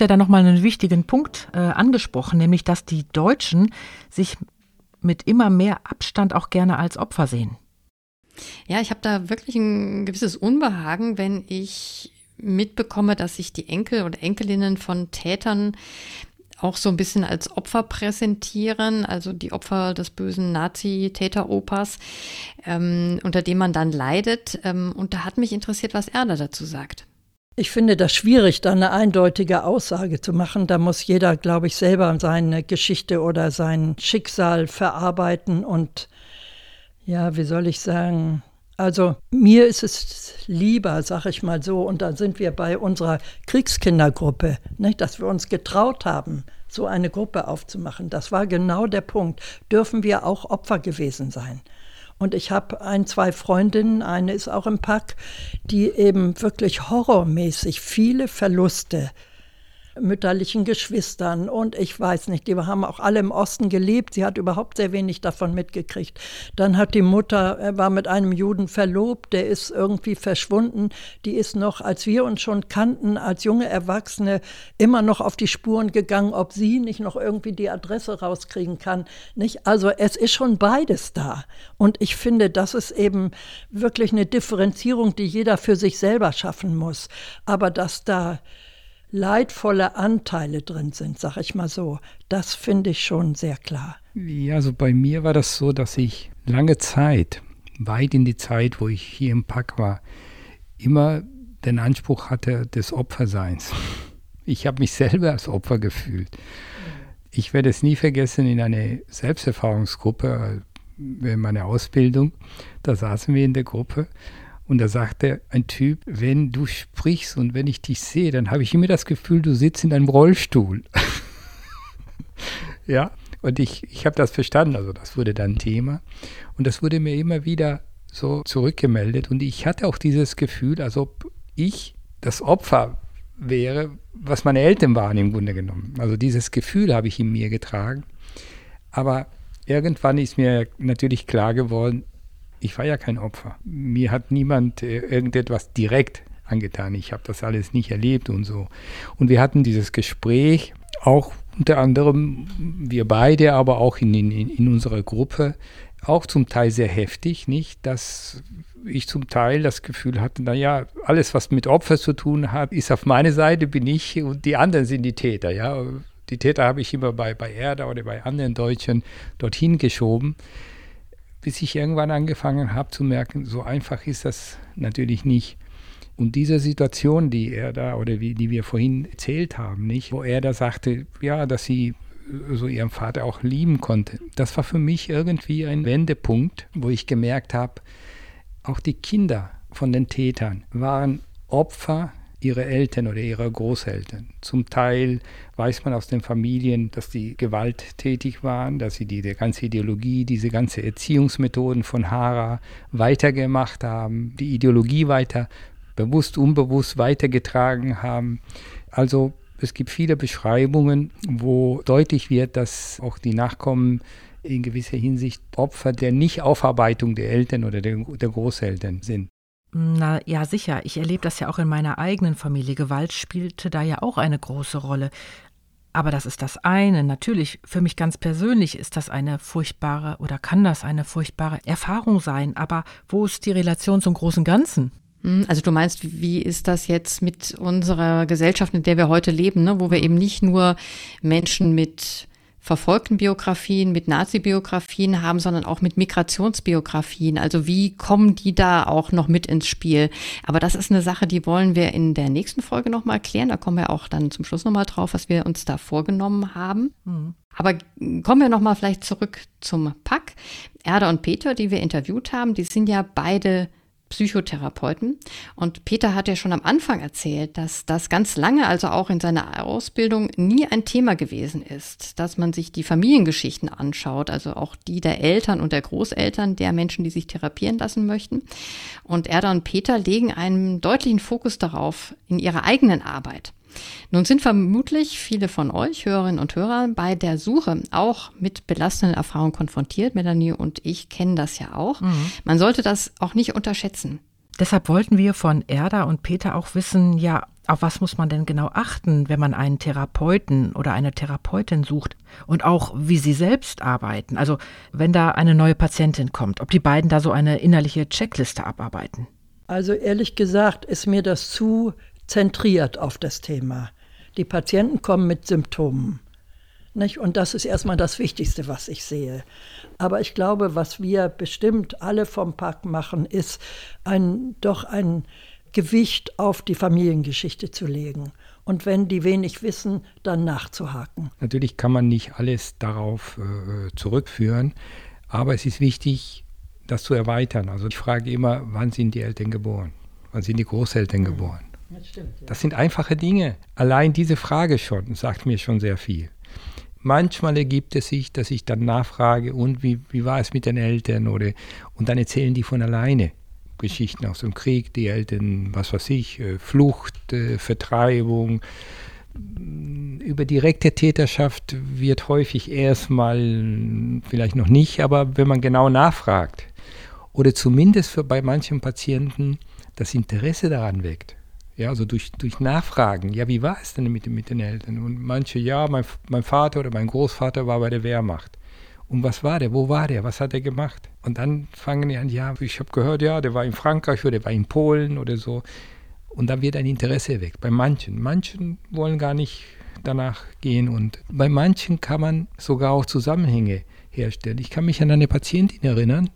Ja da nochmal einen wichtigen Punkt äh, angesprochen, nämlich dass die Deutschen sich mit immer mehr Abstand auch gerne als Opfer sehen. Ja, ich habe da wirklich ein gewisses Unbehagen, wenn ich mitbekomme, dass sich die Enkel und Enkelinnen von Tätern auch so ein bisschen als Opfer präsentieren, also die Opfer des bösen Nazi-Täteropas, ähm, unter dem man dann leidet. Ähm, und da hat mich interessiert, was Erna dazu sagt. Ich finde das schwierig, da eine eindeutige Aussage zu machen. Da muss jeder, glaube ich, selber seine Geschichte oder sein Schicksal verarbeiten und ja, wie soll ich sagen, also mir ist es lieber, sag ich mal so, und da sind wir bei unserer Kriegskindergruppe, nicht, dass wir uns getraut haben, so eine Gruppe aufzumachen. Das war genau der Punkt. Dürfen wir auch Opfer gewesen sein? Und ich habe ein, zwei Freundinnen, eine ist auch im Pack, die eben wirklich horrormäßig viele Verluste mütterlichen Geschwistern und ich weiß nicht, die haben auch alle im Osten gelebt. Sie hat überhaupt sehr wenig davon mitgekriegt. Dann hat die Mutter, er war mit einem Juden verlobt, der ist irgendwie verschwunden. Die ist noch, als wir uns schon kannten, als junge Erwachsene, immer noch auf die Spuren gegangen, ob sie nicht noch irgendwie die Adresse rauskriegen kann. Nicht? Also es ist schon beides da. Und ich finde, das ist eben wirklich eine Differenzierung, die jeder für sich selber schaffen muss. Aber dass da leidvolle Anteile drin sind, sag ich mal so. Das finde ich schon sehr klar. Ja, also bei mir war das so, dass ich lange Zeit, weit in die Zeit, wo ich hier im Pack war, immer den Anspruch hatte des Opferseins. Ich habe mich selber als Opfer gefühlt. Ich werde es nie vergessen, in einer Selbsterfahrungsgruppe, während meiner Ausbildung, da saßen wir in der Gruppe und da sagte ein Typ, wenn du sprichst und wenn ich dich sehe, dann habe ich immer das Gefühl, du sitzt in einem Rollstuhl. ja, und ich, ich habe das verstanden, also das wurde dann Thema. Und das wurde mir immer wieder so zurückgemeldet. Und ich hatte auch dieses Gefühl, als ob ich das Opfer wäre, was meine Eltern waren im Grunde genommen. Also dieses Gefühl habe ich in mir getragen. Aber irgendwann ist mir natürlich klar geworden, ich war ja kein Opfer. Mir hat niemand äh, irgendetwas direkt angetan. Ich habe das alles nicht erlebt und so. Und wir hatten dieses Gespräch, auch unter anderem wir beide, aber auch in, in, in unserer Gruppe, auch zum Teil sehr heftig, nicht? Dass ich zum Teil das Gefühl hatte, naja, alles, was mit Opfer zu tun hat, ist auf meine Seite, bin ich und die anderen sind die Täter, ja. Die Täter habe ich immer bei, bei Erda oder bei anderen Deutschen dorthin geschoben bis ich irgendwann angefangen habe zu merken, so einfach ist das natürlich nicht. Und diese Situation, die er da oder wie, die wir vorhin erzählt haben, nicht, wo er da sagte, ja, dass sie so ihren Vater auch lieben konnte, das war für mich irgendwie ein Wendepunkt, wo ich gemerkt habe, auch die Kinder von den Tätern waren Opfer ihre Eltern oder ihre Großeltern. Zum Teil weiß man aus den Familien, dass die gewalttätig waren, dass sie die, die ganze Ideologie, diese ganze Erziehungsmethoden von Hara weitergemacht haben, die Ideologie weiter bewusst, unbewusst weitergetragen haben. Also es gibt viele Beschreibungen, wo deutlich wird, dass auch die Nachkommen in gewisser Hinsicht Opfer der Nichtaufarbeitung der Eltern oder der, der Großeltern sind. Na ja, sicher. Ich erlebe das ja auch in meiner eigenen Familie. Gewalt spielte da ja auch eine große Rolle. Aber das ist das eine. Natürlich, für mich ganz persönlich ist das eine furchtbare oder kann das eine furchtbare Erfahrung sein. Aber wo ist die Relation zum großen Ganzen? Hm, also du meinst, wie ist das jetzt mit unserer Gesellschaft, in der wir heute leben, ne? wo wir eben nicht nur Menschen mit verfolgten Biografien, mit Nazi-Biografien haben, sondern auch mit Migrationsbiografien. Also wie kommen die da auch noch mit ins Spiel? Aber das ist eine Sache, die wollen wir in der nächsten Folge nochmal klären. Da kommen wir auch dann zum Schluss nochmal drauf, was wir uns da vorgenommen haben. Mhm. Aber kommen wir nochmal vielleicht zurück zum Pack. Erda und Peter, die wir interviewt haben, die sind ja beide Psychotherapeuten. Und Peter hat ja schon am Anfang erzählt, dass das ganz lange, also auch in seiner Ausbildung, nie ein Thema gewesen ist, dass man sich die Familiengeschichten anschaut, also auch die der Eltern und der Großeltern der Menschen, die sich therapieren lassen möchten. Und Erda und Peter legen einen deutlichen Fokus darauf in ihrer eigenen Arbeit. Nun sind vermutlich viele von euch, Hörerinnen und Hörer, bei der Suche auch mit belastenden Erfahrungen konfrontiert. Melanie und ich kennen das ja auch. Mhm. Man sollte das auch nicht unterschätzen. Deshalb wollten wir von Erda und Peter auch wissen, ja, auf was muss man denn genau achten, wenn man einen Therapeuten oder eine Therapeutin sucht und auch wie sie selbst arbeiten. Also wenn da eine neue Patientin kommt, ob die beiden da so eine innerliche Checkliste abarbeiten. Also ehrlich gesagt ist mir das zu zentriert auf das Thema. Die Patienten kommen mit Symptomen. Nicht? Und das ist erstmal das Wichtigste, was ich sehe. Aber ich glaube, was wir bestimmt alle vom Park machen, ist ein, doch ein Gewicht auf die Familiengeschichte zu legen. Und wenn die wenig wissen, dann nachzuhaken. Natürlich kann man nicht alles darauf äh, zurückführen, aber es ist wichtig, das zu erweitern. Also ich frage immer, wann sind die Eltern geboren? Wann sind die Großeltern geboren? Das, stimmt, ja. das sind einfache Dinge. Allein diese Frage schon sagt mir schon sehr viel. Manchmal ergibt es sich, dass ich dann nachfrage, und wie, wie war es mit den Eltern? Oder, und dann erzählen die von alleine Geschichten aus dem Krieg, die Eltern, was weiß ich, äh, Flucht, äh, Vertreibung. Über direkte Täterschaft wird häufig erstmal, vielleicht noch nicht, aber wenn man genau nachfragt, oder zumindest für, bei manchen Patienten das Interesse daran weckt, ja, also durch, durch Nachfragen. Ja, wie war es denn mit, mit den Eltern? Und manche, ja, mein, mein Vater oder mein Großvater war bei der Wehrmacht. Und was war der? Wo war der? Was hat er gemacht? Und dann fangen die an, ja, ich habe gehört, ja, der war in Frankreich oder der war in Polen oder so. Und dann wird ein Interesse erweckt. Bei manchen. Manchen wollen gar nicht danach gehen. Und bei manchen kann man sogar auch Zusammenhänge herstellen. Ich kann mich an eine Patientin erinnern,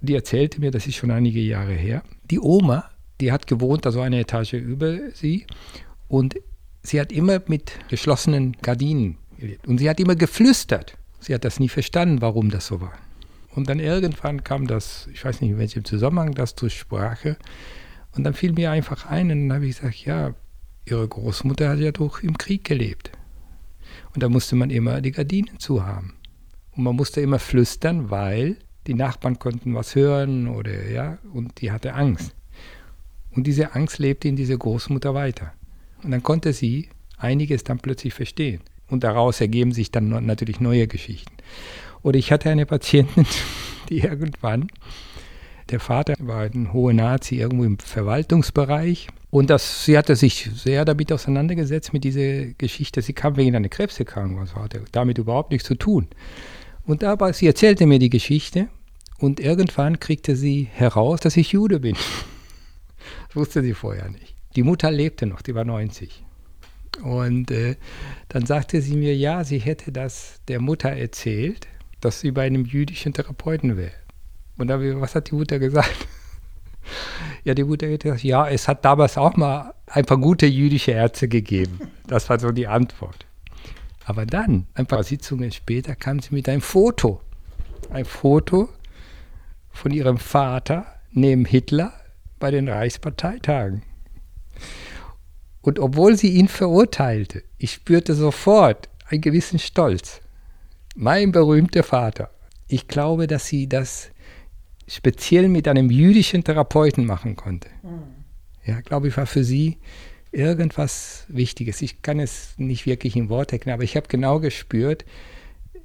die erzählte mir, das ist schon einige Jahre her, die Oma die hat gewohnt, also eine Etage über sie. Und sie hat immer mit geschlossenen Gardinen gelebt. Und sie hat immer geflüstert. Sie hat das nie verstanden, warum das so war. Und dann irgendwann kam das, ich weiß nicht in welchem Zusammenhang, das durch Sprache. Und dann fiel mir einfach ein und dann habe ich gesagt, ja, ihre Großmutter hat ja doch im Krieg gelebt. Und da musste man immer die Gardinen zu haben. Und man musste immer flüstern, weil die Nachbarn konnten was hören oder ja, und die hatte Angst. Und diese Angst lebte in dieser Großmutter weiter. Und dann konnte sie einiges dann plötzlich verstehen. Und daraus ergeben sich dann natürlich neue Geschichten. Oder ich hatte eine Patientin, die irgendwann, der Vater war ein hoher Nazi irgendwo im Verwaltungsbereich. Und das, sie hatte sich sehr damit auseinandergesetzt mit dieser Geschichte. Sie kam wegen einer Krebserkrankung, das hatte damit überhaupt nichts zu tun. Und aber sie erzählte mir die Geschichte und irgendwann kriegte sie heraus, dass ich Jude bin. Das wusste sie vorher nicht. Die Mutter lebte noch, die war 90. Und äh, dann sagte sie mir, ja, sie hätte das der Mutter erzählt, dass sie bei einem jüdischen Therapeuten wäre. Und dann, was hat die Mutter gesagt? ja, die Mutter hat gesagt, ja, es hat damals auch mal ein paar gute jüdische Ärzte gegeben. Das war so die Antwort. Aber dann, ein paar Sitzungen später, kam sie mit einem Foto. Ein Foto von ihrem Vater neben Hitler bei den Reichsparteitagen. Und obwohl sie ihn verurteilte, ich spürte sofort einen gewissen Stolz. Mein berühmter Vater. Ich glaube, dass sie das speziell mit einem jüdischen Therapeuten machen konnte. Ja, glaube ich, war für sie irgendwas Wichtiges. Ich kann es nicht wirklich in Worte erklären, aber ich habe genau gespürt,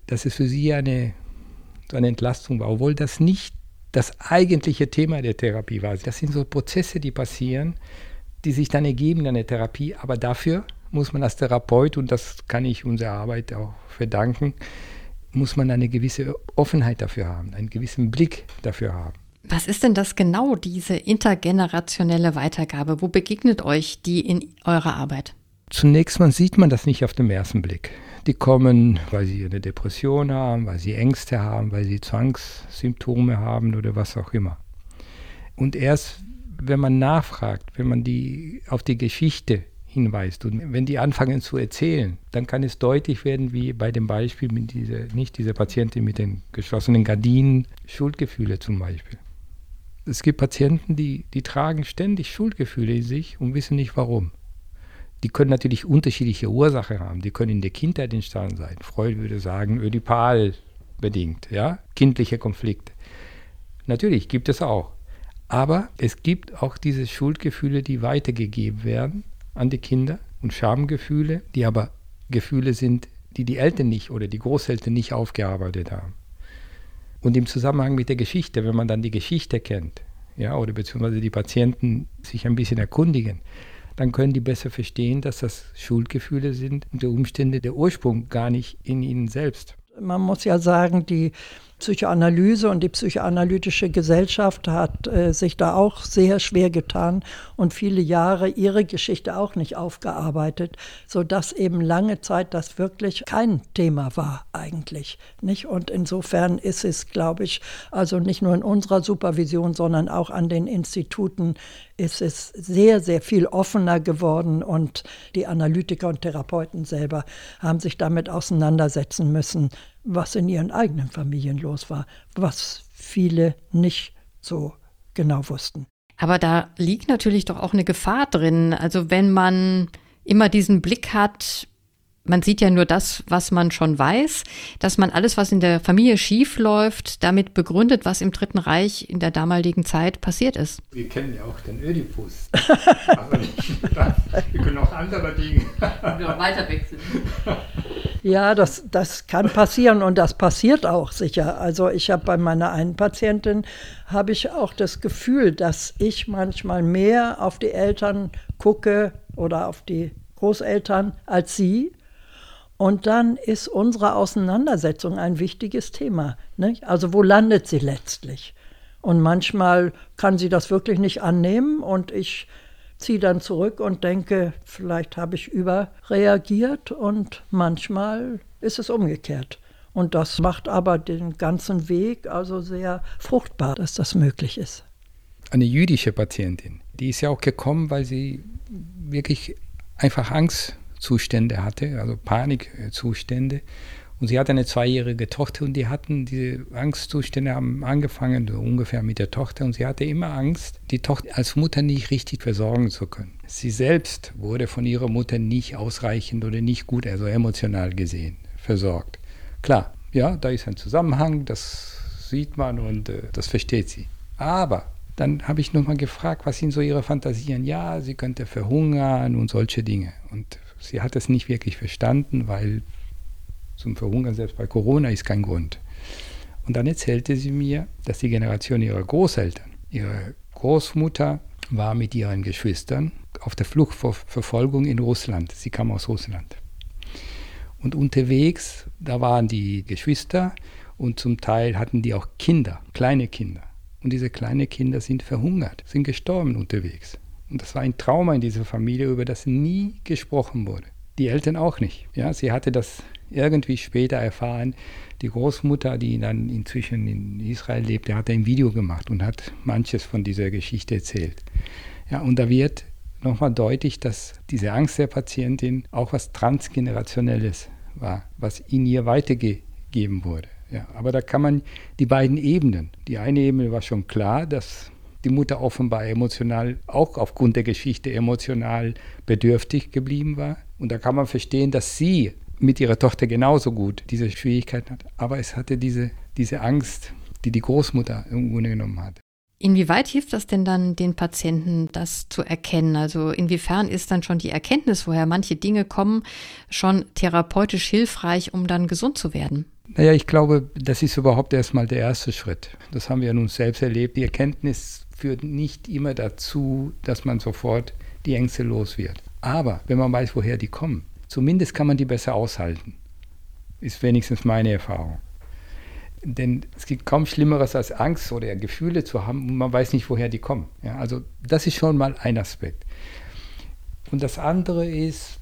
dass es für sie eine, so eine Entlastung war, obwohl das nicht das eigentliche Thema der Therapie war. Das sind so Prozesse, die passieren, die sich dann ergeben in der Therapie. Aber dafür muss man als Therapeut, und das kann ich unserer Arbeit auch verdanken, muss man eine gewisse Offenheit dafür haben, einen gewissen Blick dafür haben. Was ist denn das genau, diese intergenerationelle Weitergabe? Wo begegnet euch die in eurer Arbeit? Zunächst mal sieht man das nicht auf den ersten Blick. Die kommen, weil sie eine Depression haben, weil sie Ängste haben, weil sie Zwangssymptome haben oder was auch immer. Und erst, wenn man nachfragt, wenn man die auf die Geschichte hinweist und wenn die anfangen zu erzählen, dann kann es deutlich werden, wie bei dem Beispiel mit dieser, nicht dieser Patientin mit den geschlossenen Gardinen, Schuldgefühle zum Beispiel. Es gibt Patienten, die, die tragen ständig Schuldgefühle in sich und wissen nicht warum. Die können natürlich unterschiedliche Ursachen haben. Die können in der Kindheit entstanden sein. Freud würde sagen, ödipal bedingt, ja, kindliche Konflikte. Natürlich gibt es auch. Aber es gibt auch diese Schuldgefühle, die weitergegeben werden an die Kinder und Schamgefühle, die aber Gefühle sind, die die Eltern nicht oder die Großeltern nicht aufgearbeitet haben. Und im Zusammenhang mit der Geschichte, wenn man dann die Geschichte kennt, ja, oder beziehungsweise die Patienten sich ein bisschen erkundigen, dann können die besser verstehen, dass das Schuldgefühle sind und der Umstände der Ursprung gar nicht in ihnen selbst. Man muss ja sagen, die Psychoanalyse und die psychoanalytische Gesellschaft hat äh, sich da auch sehr schwer getan und viele Jahre ihre Geschichte auch nicht aufgearbeitet, sodass eben lange Zeit das wirklich kein Thema war eigentlich. Nicht? Und insofern ist es, glaube ich, also nicht nur in unserer Supervision, sondern auch an den Instituten ist es sehr, sehr viel offener geworden und die Analytiker und Therapeuten selber haben sich damit auseinandersetzen müssen, was in ihren eigenen Familien los war, was viele nicht so genau wussten. Aber da liegt natürlich doch auch eine Gefahr drin. Also wenn man immer diesen Blick hat, man sieht ja nur das, was man schon weiß, dass man alles, was in der Familie schief läuft, damit begründet, was im Dritten Reich in der damaligen Zeit passiert ist. Wir kennen ja auch den Ödipus. Aber nicht das. Wir können auch andere Dinge. Noch weiter wechseln. Ja, das, das kann passieren und das passiert auch sicher. Also ich habe bei meiner einen Patientin, habe ich auch das Gefühl, dass ich manchmal mehr auf die Eltern gucke oder auf die Großeltern als sie. Und dann ist unsere Auseinandersetzung ein wichtiges Thema. Nicht? Also wo landet sie letztlich? Und manchmal kann sie das wirklich nicht annehmen und ich ziehe dann zurück und denke, vielleicht habe ich überreagiert und manchmal ist es umgekehrt. Und das macht aber den ganzen Weg also sehr fruchtbar, dass das möglich ist. Eine jüdische Patientin, die ist ja auch gekommen, weil sie wirklich einfach Angstzustände hatte, also Panikzustände. Und sie hatte eine zweijährige Tochter und die hatten diese Angstzustände haben angefangen so ungefähr mit der Tochter und sie hatte immer Angst, die Tochter als Mutter nicht richtig versorgen zu können. Sie selbst wurde von ihrer Mutter nicht ausreichend oder nicht gut, also emotional gesehen, versorgt. Klar, ja, da ist ein Zusammenhang, das sieht man und äh, das versteht sie. Aber dann habe ich nochmal gefragt, was sind so ihre Fantasien? Ja, sie könnte verhungern und solche Dinge. Und sie hat es nicht wirklich verstanden, weil zum Verhungern selbst bei Corona ist kein Grund. Und dann erzählte sie mir, dass die Generation ihrer Großeltern, ihre Großmutter war mit ihren Geschwistern auf der Flucht vor Verfolgung in Russland. Sie kam aus Russland. Und unterwegs, da waren die Geschwister und zum Teil hatten die auch Kinder, kleine Kinder. Und diese kleinen Kinder sind verhungert, sind gestorben unterwegs. Und das war ein Trauma in dieser Familie, über das nie gesprochen wurde. Die Eltern auch nicht. Ja, sie hatte das irgendwie später erfahren, die Großmutter, die dann inzwischen in Israel lebte, hat ein Video gemacht und hat manches von dieser Geschichte erzählt. Ja, und da wird nochmal deutlich, dass diese Angst der Patientin auch was Transgenerationelles war, was in ihr weitergegeben wurde. Ja, aber da kann man die beiden Ebenen, die eine Ebene war schon klar, dass die Mutter offenbar emotional, auch aufgrund der Geschichte emotional bedürftig geblieben war. Und da kann man verstehen, dass sie mit ihrer Tochter genauso gut diese Schwierigkeiten hat. Aber es hatte diese, diese Angst, die die Großmutter im Grunde genommen hat. Inwieweit hilft das denn dann den Patienten, das zu erkennen? Also inwiefern ist dann schon die Erkenntnis, woher manche Dinge kommen, schon therapeutisch hilfreich, um dann gesund zu werden? Naja, ich glaube, das ist überhaupt erstmal der erste Schritt. Das haben wir nun selbst erlebt. Die Erkenntnis führt nicht immer dazu, dass man sofort die Ängste los wird. Aber wenn man weiß, woher die kommen, Zumindest kann man die besser aushalten. Ist wenigstens meine Erfahrung. Denn es gibt kaum Schlimmeres als Angst oder Gefühle zu haben und man weiß nicht, woher die kommen. Ja, also das ist schon mal ein Aspekt. Und das andere ist,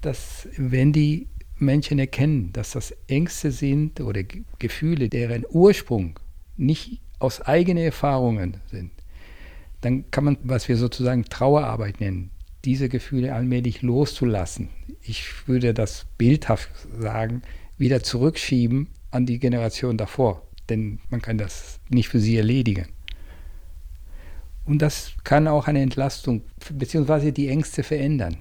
dass wenn die Menschen erkennen, dass das Ängste sind oder Gefühle, deren Ursprung nicht aus eigenen Erfahrungen sind, dann kann man, was wir sozusagen Trauerarbeit nennen, diese Gefühle allmählich loszulassen. Ich würde das bildhaft sagen, wieder zurückschieben an die Generation davor, denn man kann das nicht für sie erledigen. Und das kann auch eine Entlastung bzw. die Ängste verändern.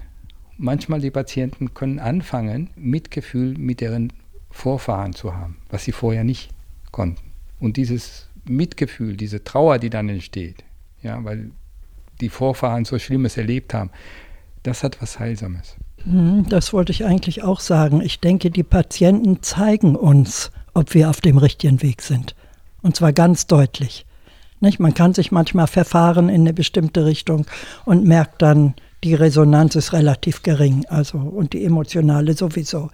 Manchmal die Patienten können anfangen, Mitgefühl mit deren Vorfahren zu haben, was sie vorher nicht konnten. Und dieses Mitgefühl, diese Trauer, die dann entsteht, ja, weil die Vorfahren so Schlimmes erlebt haben, das hat was Heilsames. Hm, das wollte ich eigentlich auch sagen. Ich denke, die Patienten zeigen uns, ob wir auf dem richtigen Weg sind. Und zwar ganz deutlich. Nicht? Man kann sich manchmal verfahren in eine bestimmte Richtung und merkt dann, die Resonanz ist relativ gering, also und die emotionale sowieso.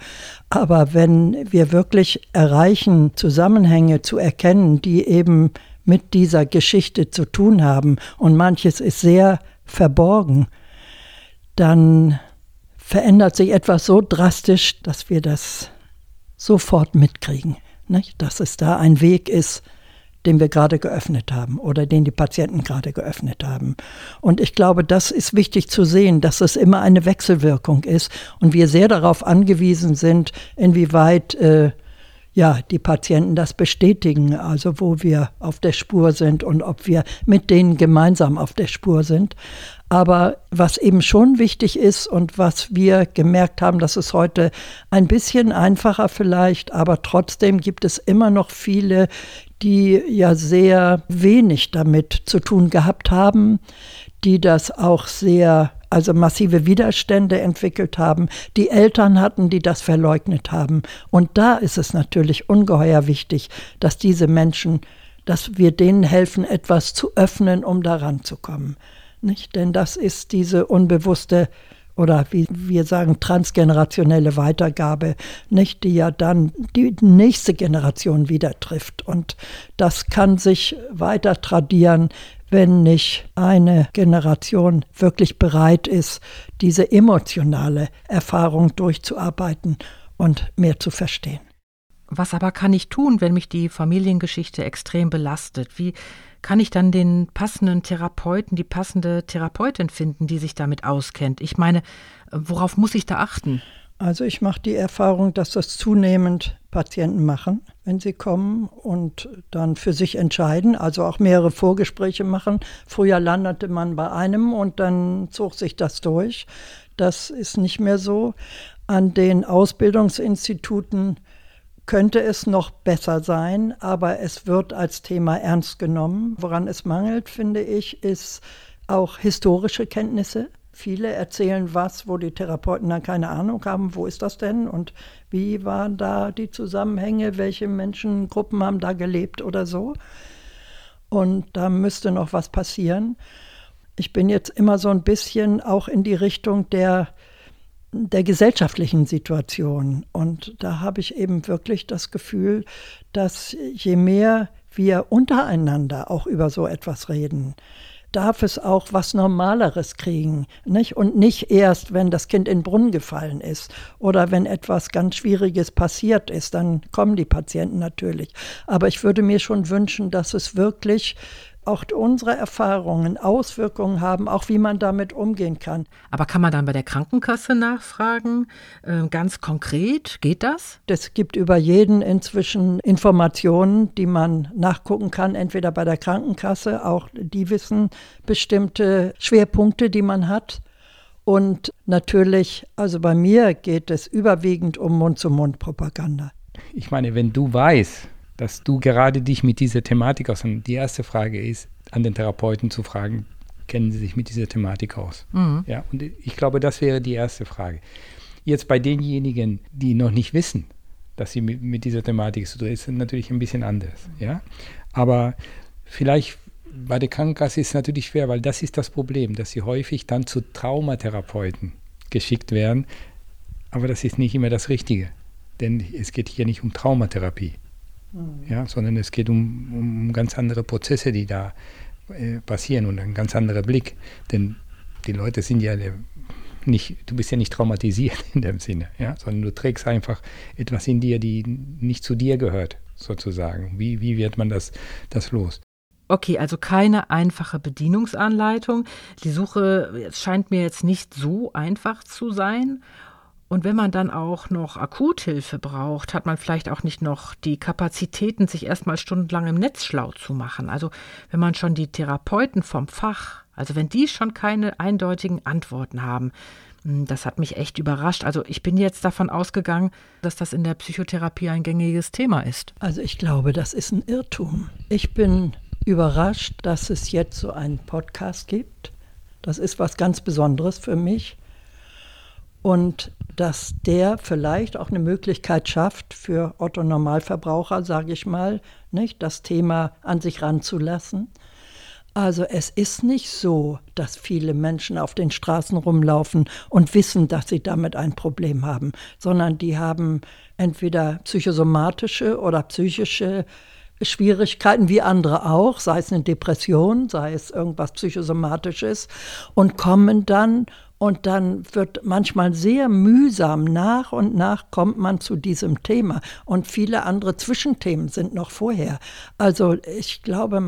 Aber wenn wir wirklich erreichen, Zusammenhänge zu erkennen, die eben mit dieser Geschichte zu tun haben und manches ist sehr verborgen, dann verändert sich etwas so drastisch, dass wir das sofort mitkriegen. Nicht? Dass es da ein Weg ist, den wir gerade geöffnet haben oder den die Patienten gerade geöffnet haben. Und ich glaube, das ist wichtig zu sehen, dass es immer eine Wechselwirkung ist und wir sehr darauf angewiesen sind, inwieweit äh, ja, die Patienten das bestätigen, also wo wir auf der Spur sind und ob wir mit denen gemeinsam auf der Spur sind. Aber was eben schon wichtig ist und was wir gemerkt haben, das ist heute ein bisschen einfacher vielleicht, aber trotzdem gibt es immer noch viele, die ja sehr wenig damit zu tun gehabt haben, die das auch sehr also massive Widerstände entwickelt haben, die Eltern hatten, die das verleugnet haben. Und da ist es natürlich ungeheuer wichtig, dass diese Menschen, dass wir denen helfen, etwas zu öffnen, um daran zu kommen. Nicht? Denn das ist diese unbewusste oder wie wir sagen, transgenerationelle Weitergabe, nicht, die ja dann die nächste Generation wieder trifft. Und das kann sich weiter tradieren, wenn nicht eine Generation wirklich bereit ist, diese emotionale Erfahrung durchzuarbeiten und mehr zu verstehen. Was aber kann ich tun, wenn mich die Familiengeschichte extrem belastet? Wie kann ich dann den passenden Therapeuten, die passende Therapeutin finden, die sich damit auskennt? Ich meine, worauf muss ich da achten? Also ich mache die Erfahrung, dass das zunehmend Patienten machen, wenn sie kommen und dann für sich entscheiden, also auch mehrere Vorgespräche machen. Früher landete man bei einem und dann zog sich das durch. Das ist nicht mehr so. An den Ausbildungsinstituten könnte es noch besser sein, aber es wird als Thema ernst genommen. Woran es mangelt, finde ich, ist auch historische Kenntnisse. Viele erzählen was, wo die Therapeuten dann keine Ahnung haben, wo ist das denn und wie waren da die Zusammenhänge, welche Menschengruppen haben da gelebt oder so. Und da müsste noch was passieren. Ich bin jetzt immer so ein bisschen auch in die Richtung der der gesellschaftlichen Situation. Und da habe ich eben wirklich das Gefühl, dass je mehr wir untereinander auch über so etwas reden, darf es auch was Normaleres kriegen. Nicht? Und nicht erst, wenn das Kind in den Brunnen gefallen ist oder wenn etwas ganz Schwieriges passiert ist, dann kommen die Patienten natürlich. Aber ich würde mir schon wünschen, dass es wirklich auch unsere Erfahrungen Auswirkungen haben, auch wie man damit umgehen kann. Aber kann man dann bei der Krankenkasse nachfragen? Äh, ganz konkret, geht das? Es gibt über jeden inzwischen Informationen, die man nachgucken kann, entweder bei der Krankenkasse, auch die wissen bestimmte Schwerpunkte, die man hat. Und natürlich, also bei mir geht es überwiegend um Mund-zu-Mund-Propaganda. Ich meine, wenn du weißt, dass du gerade dich mit dieser Thematik aus. Und die erste Frage ist, an den Therapeuten zu fragen, kennen sie sich mit dieser Thematik aus? Mhm. Ja, und ich glaube, das wäre die erste Frage. Jetzt bei denjenigen, die noch nicht wissen, dass sie mit, mit dieser Thematik zu tun ist, natürlich ein bisschen anders. Ja, aber vielleicht bei der Krankenkasse ist es natürlich schwer, weil das ist das Problem, dass sie häufig dann zu Traumatherapeuten geschickt werden. Aber das ist nicht immer das Richtige, denn es geht hier nicht um Traumatherapie. Mhm. Ja, sondern es geht um, um ganz andere Prozesse, die da äh, passieren und ein ganz anderer Blick. Denn die Leute sind ja nicht, du bist ja nicht traumatisiert in dem Sinne, ja, sondern du trägst einfach etwas in dir, die nicht zu dir gehört, sozusagen. Wie, wie wird man das, das los? Okay, also keine einfache Bedienungsanleitung. Die Suche scheint mir jetzt nicht so einfach zu sein. Und wenn man dann auch noch Akuthilfe braucht, hat man vielleicht auch nicht noch die Kapazitäten, sich erstmal stundenlang im Netz schlau zu machen. Also wenn man schon die Therapeuten vom Fach, also wenn die schon keine eindeutigen Antworten haben, hm, das hat mich echt überrascht. Also ich bin jetzt davon ausgegangen, dass das in der Psychotherapie ein gängiges Thema ist. Also ich glaube, das ist ein Irrtum. Ich bin überrascht, dass es jetzt so einen Podcast gibt. Das ist was ganz Besonderes für mich. Und dass der vielleicht auch eine Möglichkeit schafft, für Otto Normalverbraucher, sage ich mal, nicht, das Thema an sich ranzulassen. Also es ist nicht so, dass viele Menschen auf den Straßen rumlaufen und wissen, dass sie damit ein Problem haben, sondern die haben entweder psychosomatische oder psychische Schwierigkeiten wie andere auch, sei es eine Depression, sei es irgendwas psychosomatisches und kommen dann und dann wird manchmal sehr mühsam, nach und nach kommt man zu diesem Thema. Und viele andere Zwischenthemen sind noch vorher. Also ich glaube,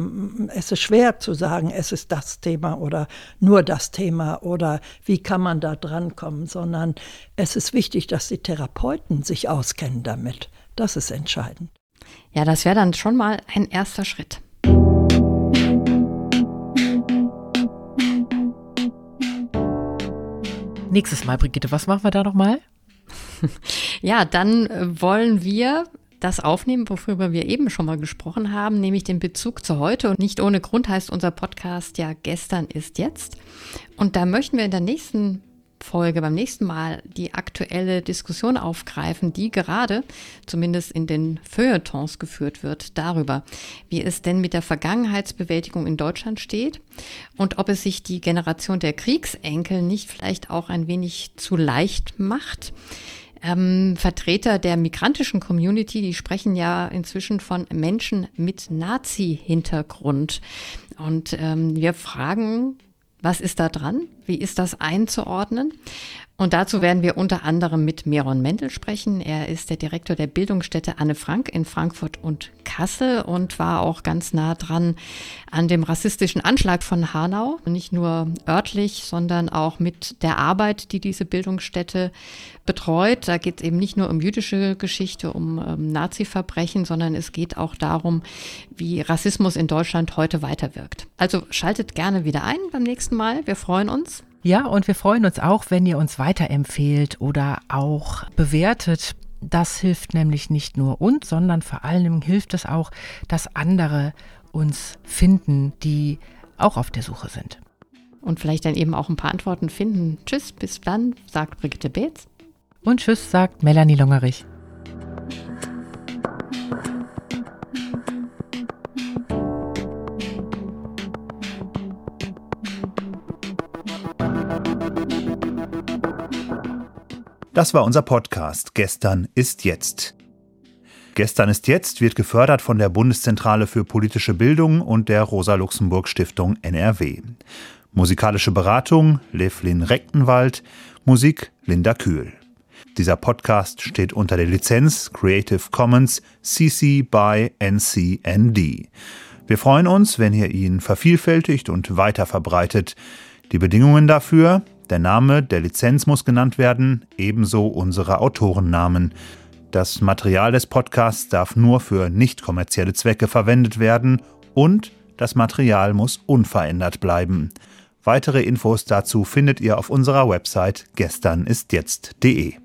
es ist schwer zu sagen, es ist das Thema oder nur das Thema oder wie kann man da drankommen, sondern es ist wichtig, dass die Therapeuten sich auskennen damit. Das ist entscheidend. Ja, das wäre dann schon mal ein erster Schritt. Nächstes Mal, Brigitte, was machen wir da nochmal? Ja, dann äh, wollen wir das aufnehmen, worüber wir eben schon mal gesprochen haben, nämlich den Bezug zu heute. Und nicht ohne Grund heißt unser Podcast ja gestern ist jetzt. Und da möchten wir in der nächsten Folge beim nächsten Mal die aktuelle Diskussion aufgreifen, die gerade, zumindest in den Feuilletons geführt wird, darüber, wie es denn mit der Vergangenheitsbewältigung in Deutschland steht und ob es sich die Generation der Kriegsenkel nicht vielleicht auch ein wenig zu leicht macht. Ähm, Vertreter der migrantischen Community, die sprechen ja inzwischen von Menschen mit Nazi-Hintergrund. Und ähm, wir fragen was ist da dran? Wie ist das einzuordnen? Und dazu werden wir unter anderem mit Meron Mendel sprechen. Er ist der Direktor der Bildungsstätte Anne Frank in Frankfurt und Kassel und war auch ganz nah dran an dem rassistischen Anschlag von Hanau. Nicht nur örtlich, sondern auch mit der Arbeit, die diese Bildungsstätte betreut. Da geht es eben nicht nur um jüdische Geschichte, um ähm, Nazi-Verbrechen, sondern es geht auch darum, wie Rassismus in Deutschland heute weiterwirkt. Also schaltet gerne wieder ein beim nächsten Mal. Wir freuen uns. Ja, und wir freuen uns auch, wenn ihr uns weiterempfehlt oder auch bewertet das hilft nämlich nicht nur uns, sondern vor allem hilft es auch, dass andere uns finden, die auch auf der Suche sind. Und vielleicht dann eben auch ein paar Antworten finden. Tschüss, bis dann, sagt Brigitte Beetz. Und tschüss, sagt Melanie Longerich. Das war unser Podcast Gestern ist jetzt. Gestern ist jetzt wird gefördert von der Bundeszentrale für politische Bildung und der Rosa-Luxemburg-Stiftung NRW. Musikalische Beratung Levlin Rechtenwald, Musik Linda Kühl. Dieser Podcast steht unter der Lizenz Creative Commons CC by NCND. Wir freuen uns, wenn ihr ihn vervielfältigt und weiter verbreitet. Die Bedingungen dafür der Name der Lizenz muss genannt werden, ebenso unsere Autorennamen. Das Material des Podcasts darf nur für nicht kommerzielle Zwecke verwendet werden und das Material muss unverändert bleiben. Weitere Infos dazu findet ihr auf unserer Website gesternistjetzt.de.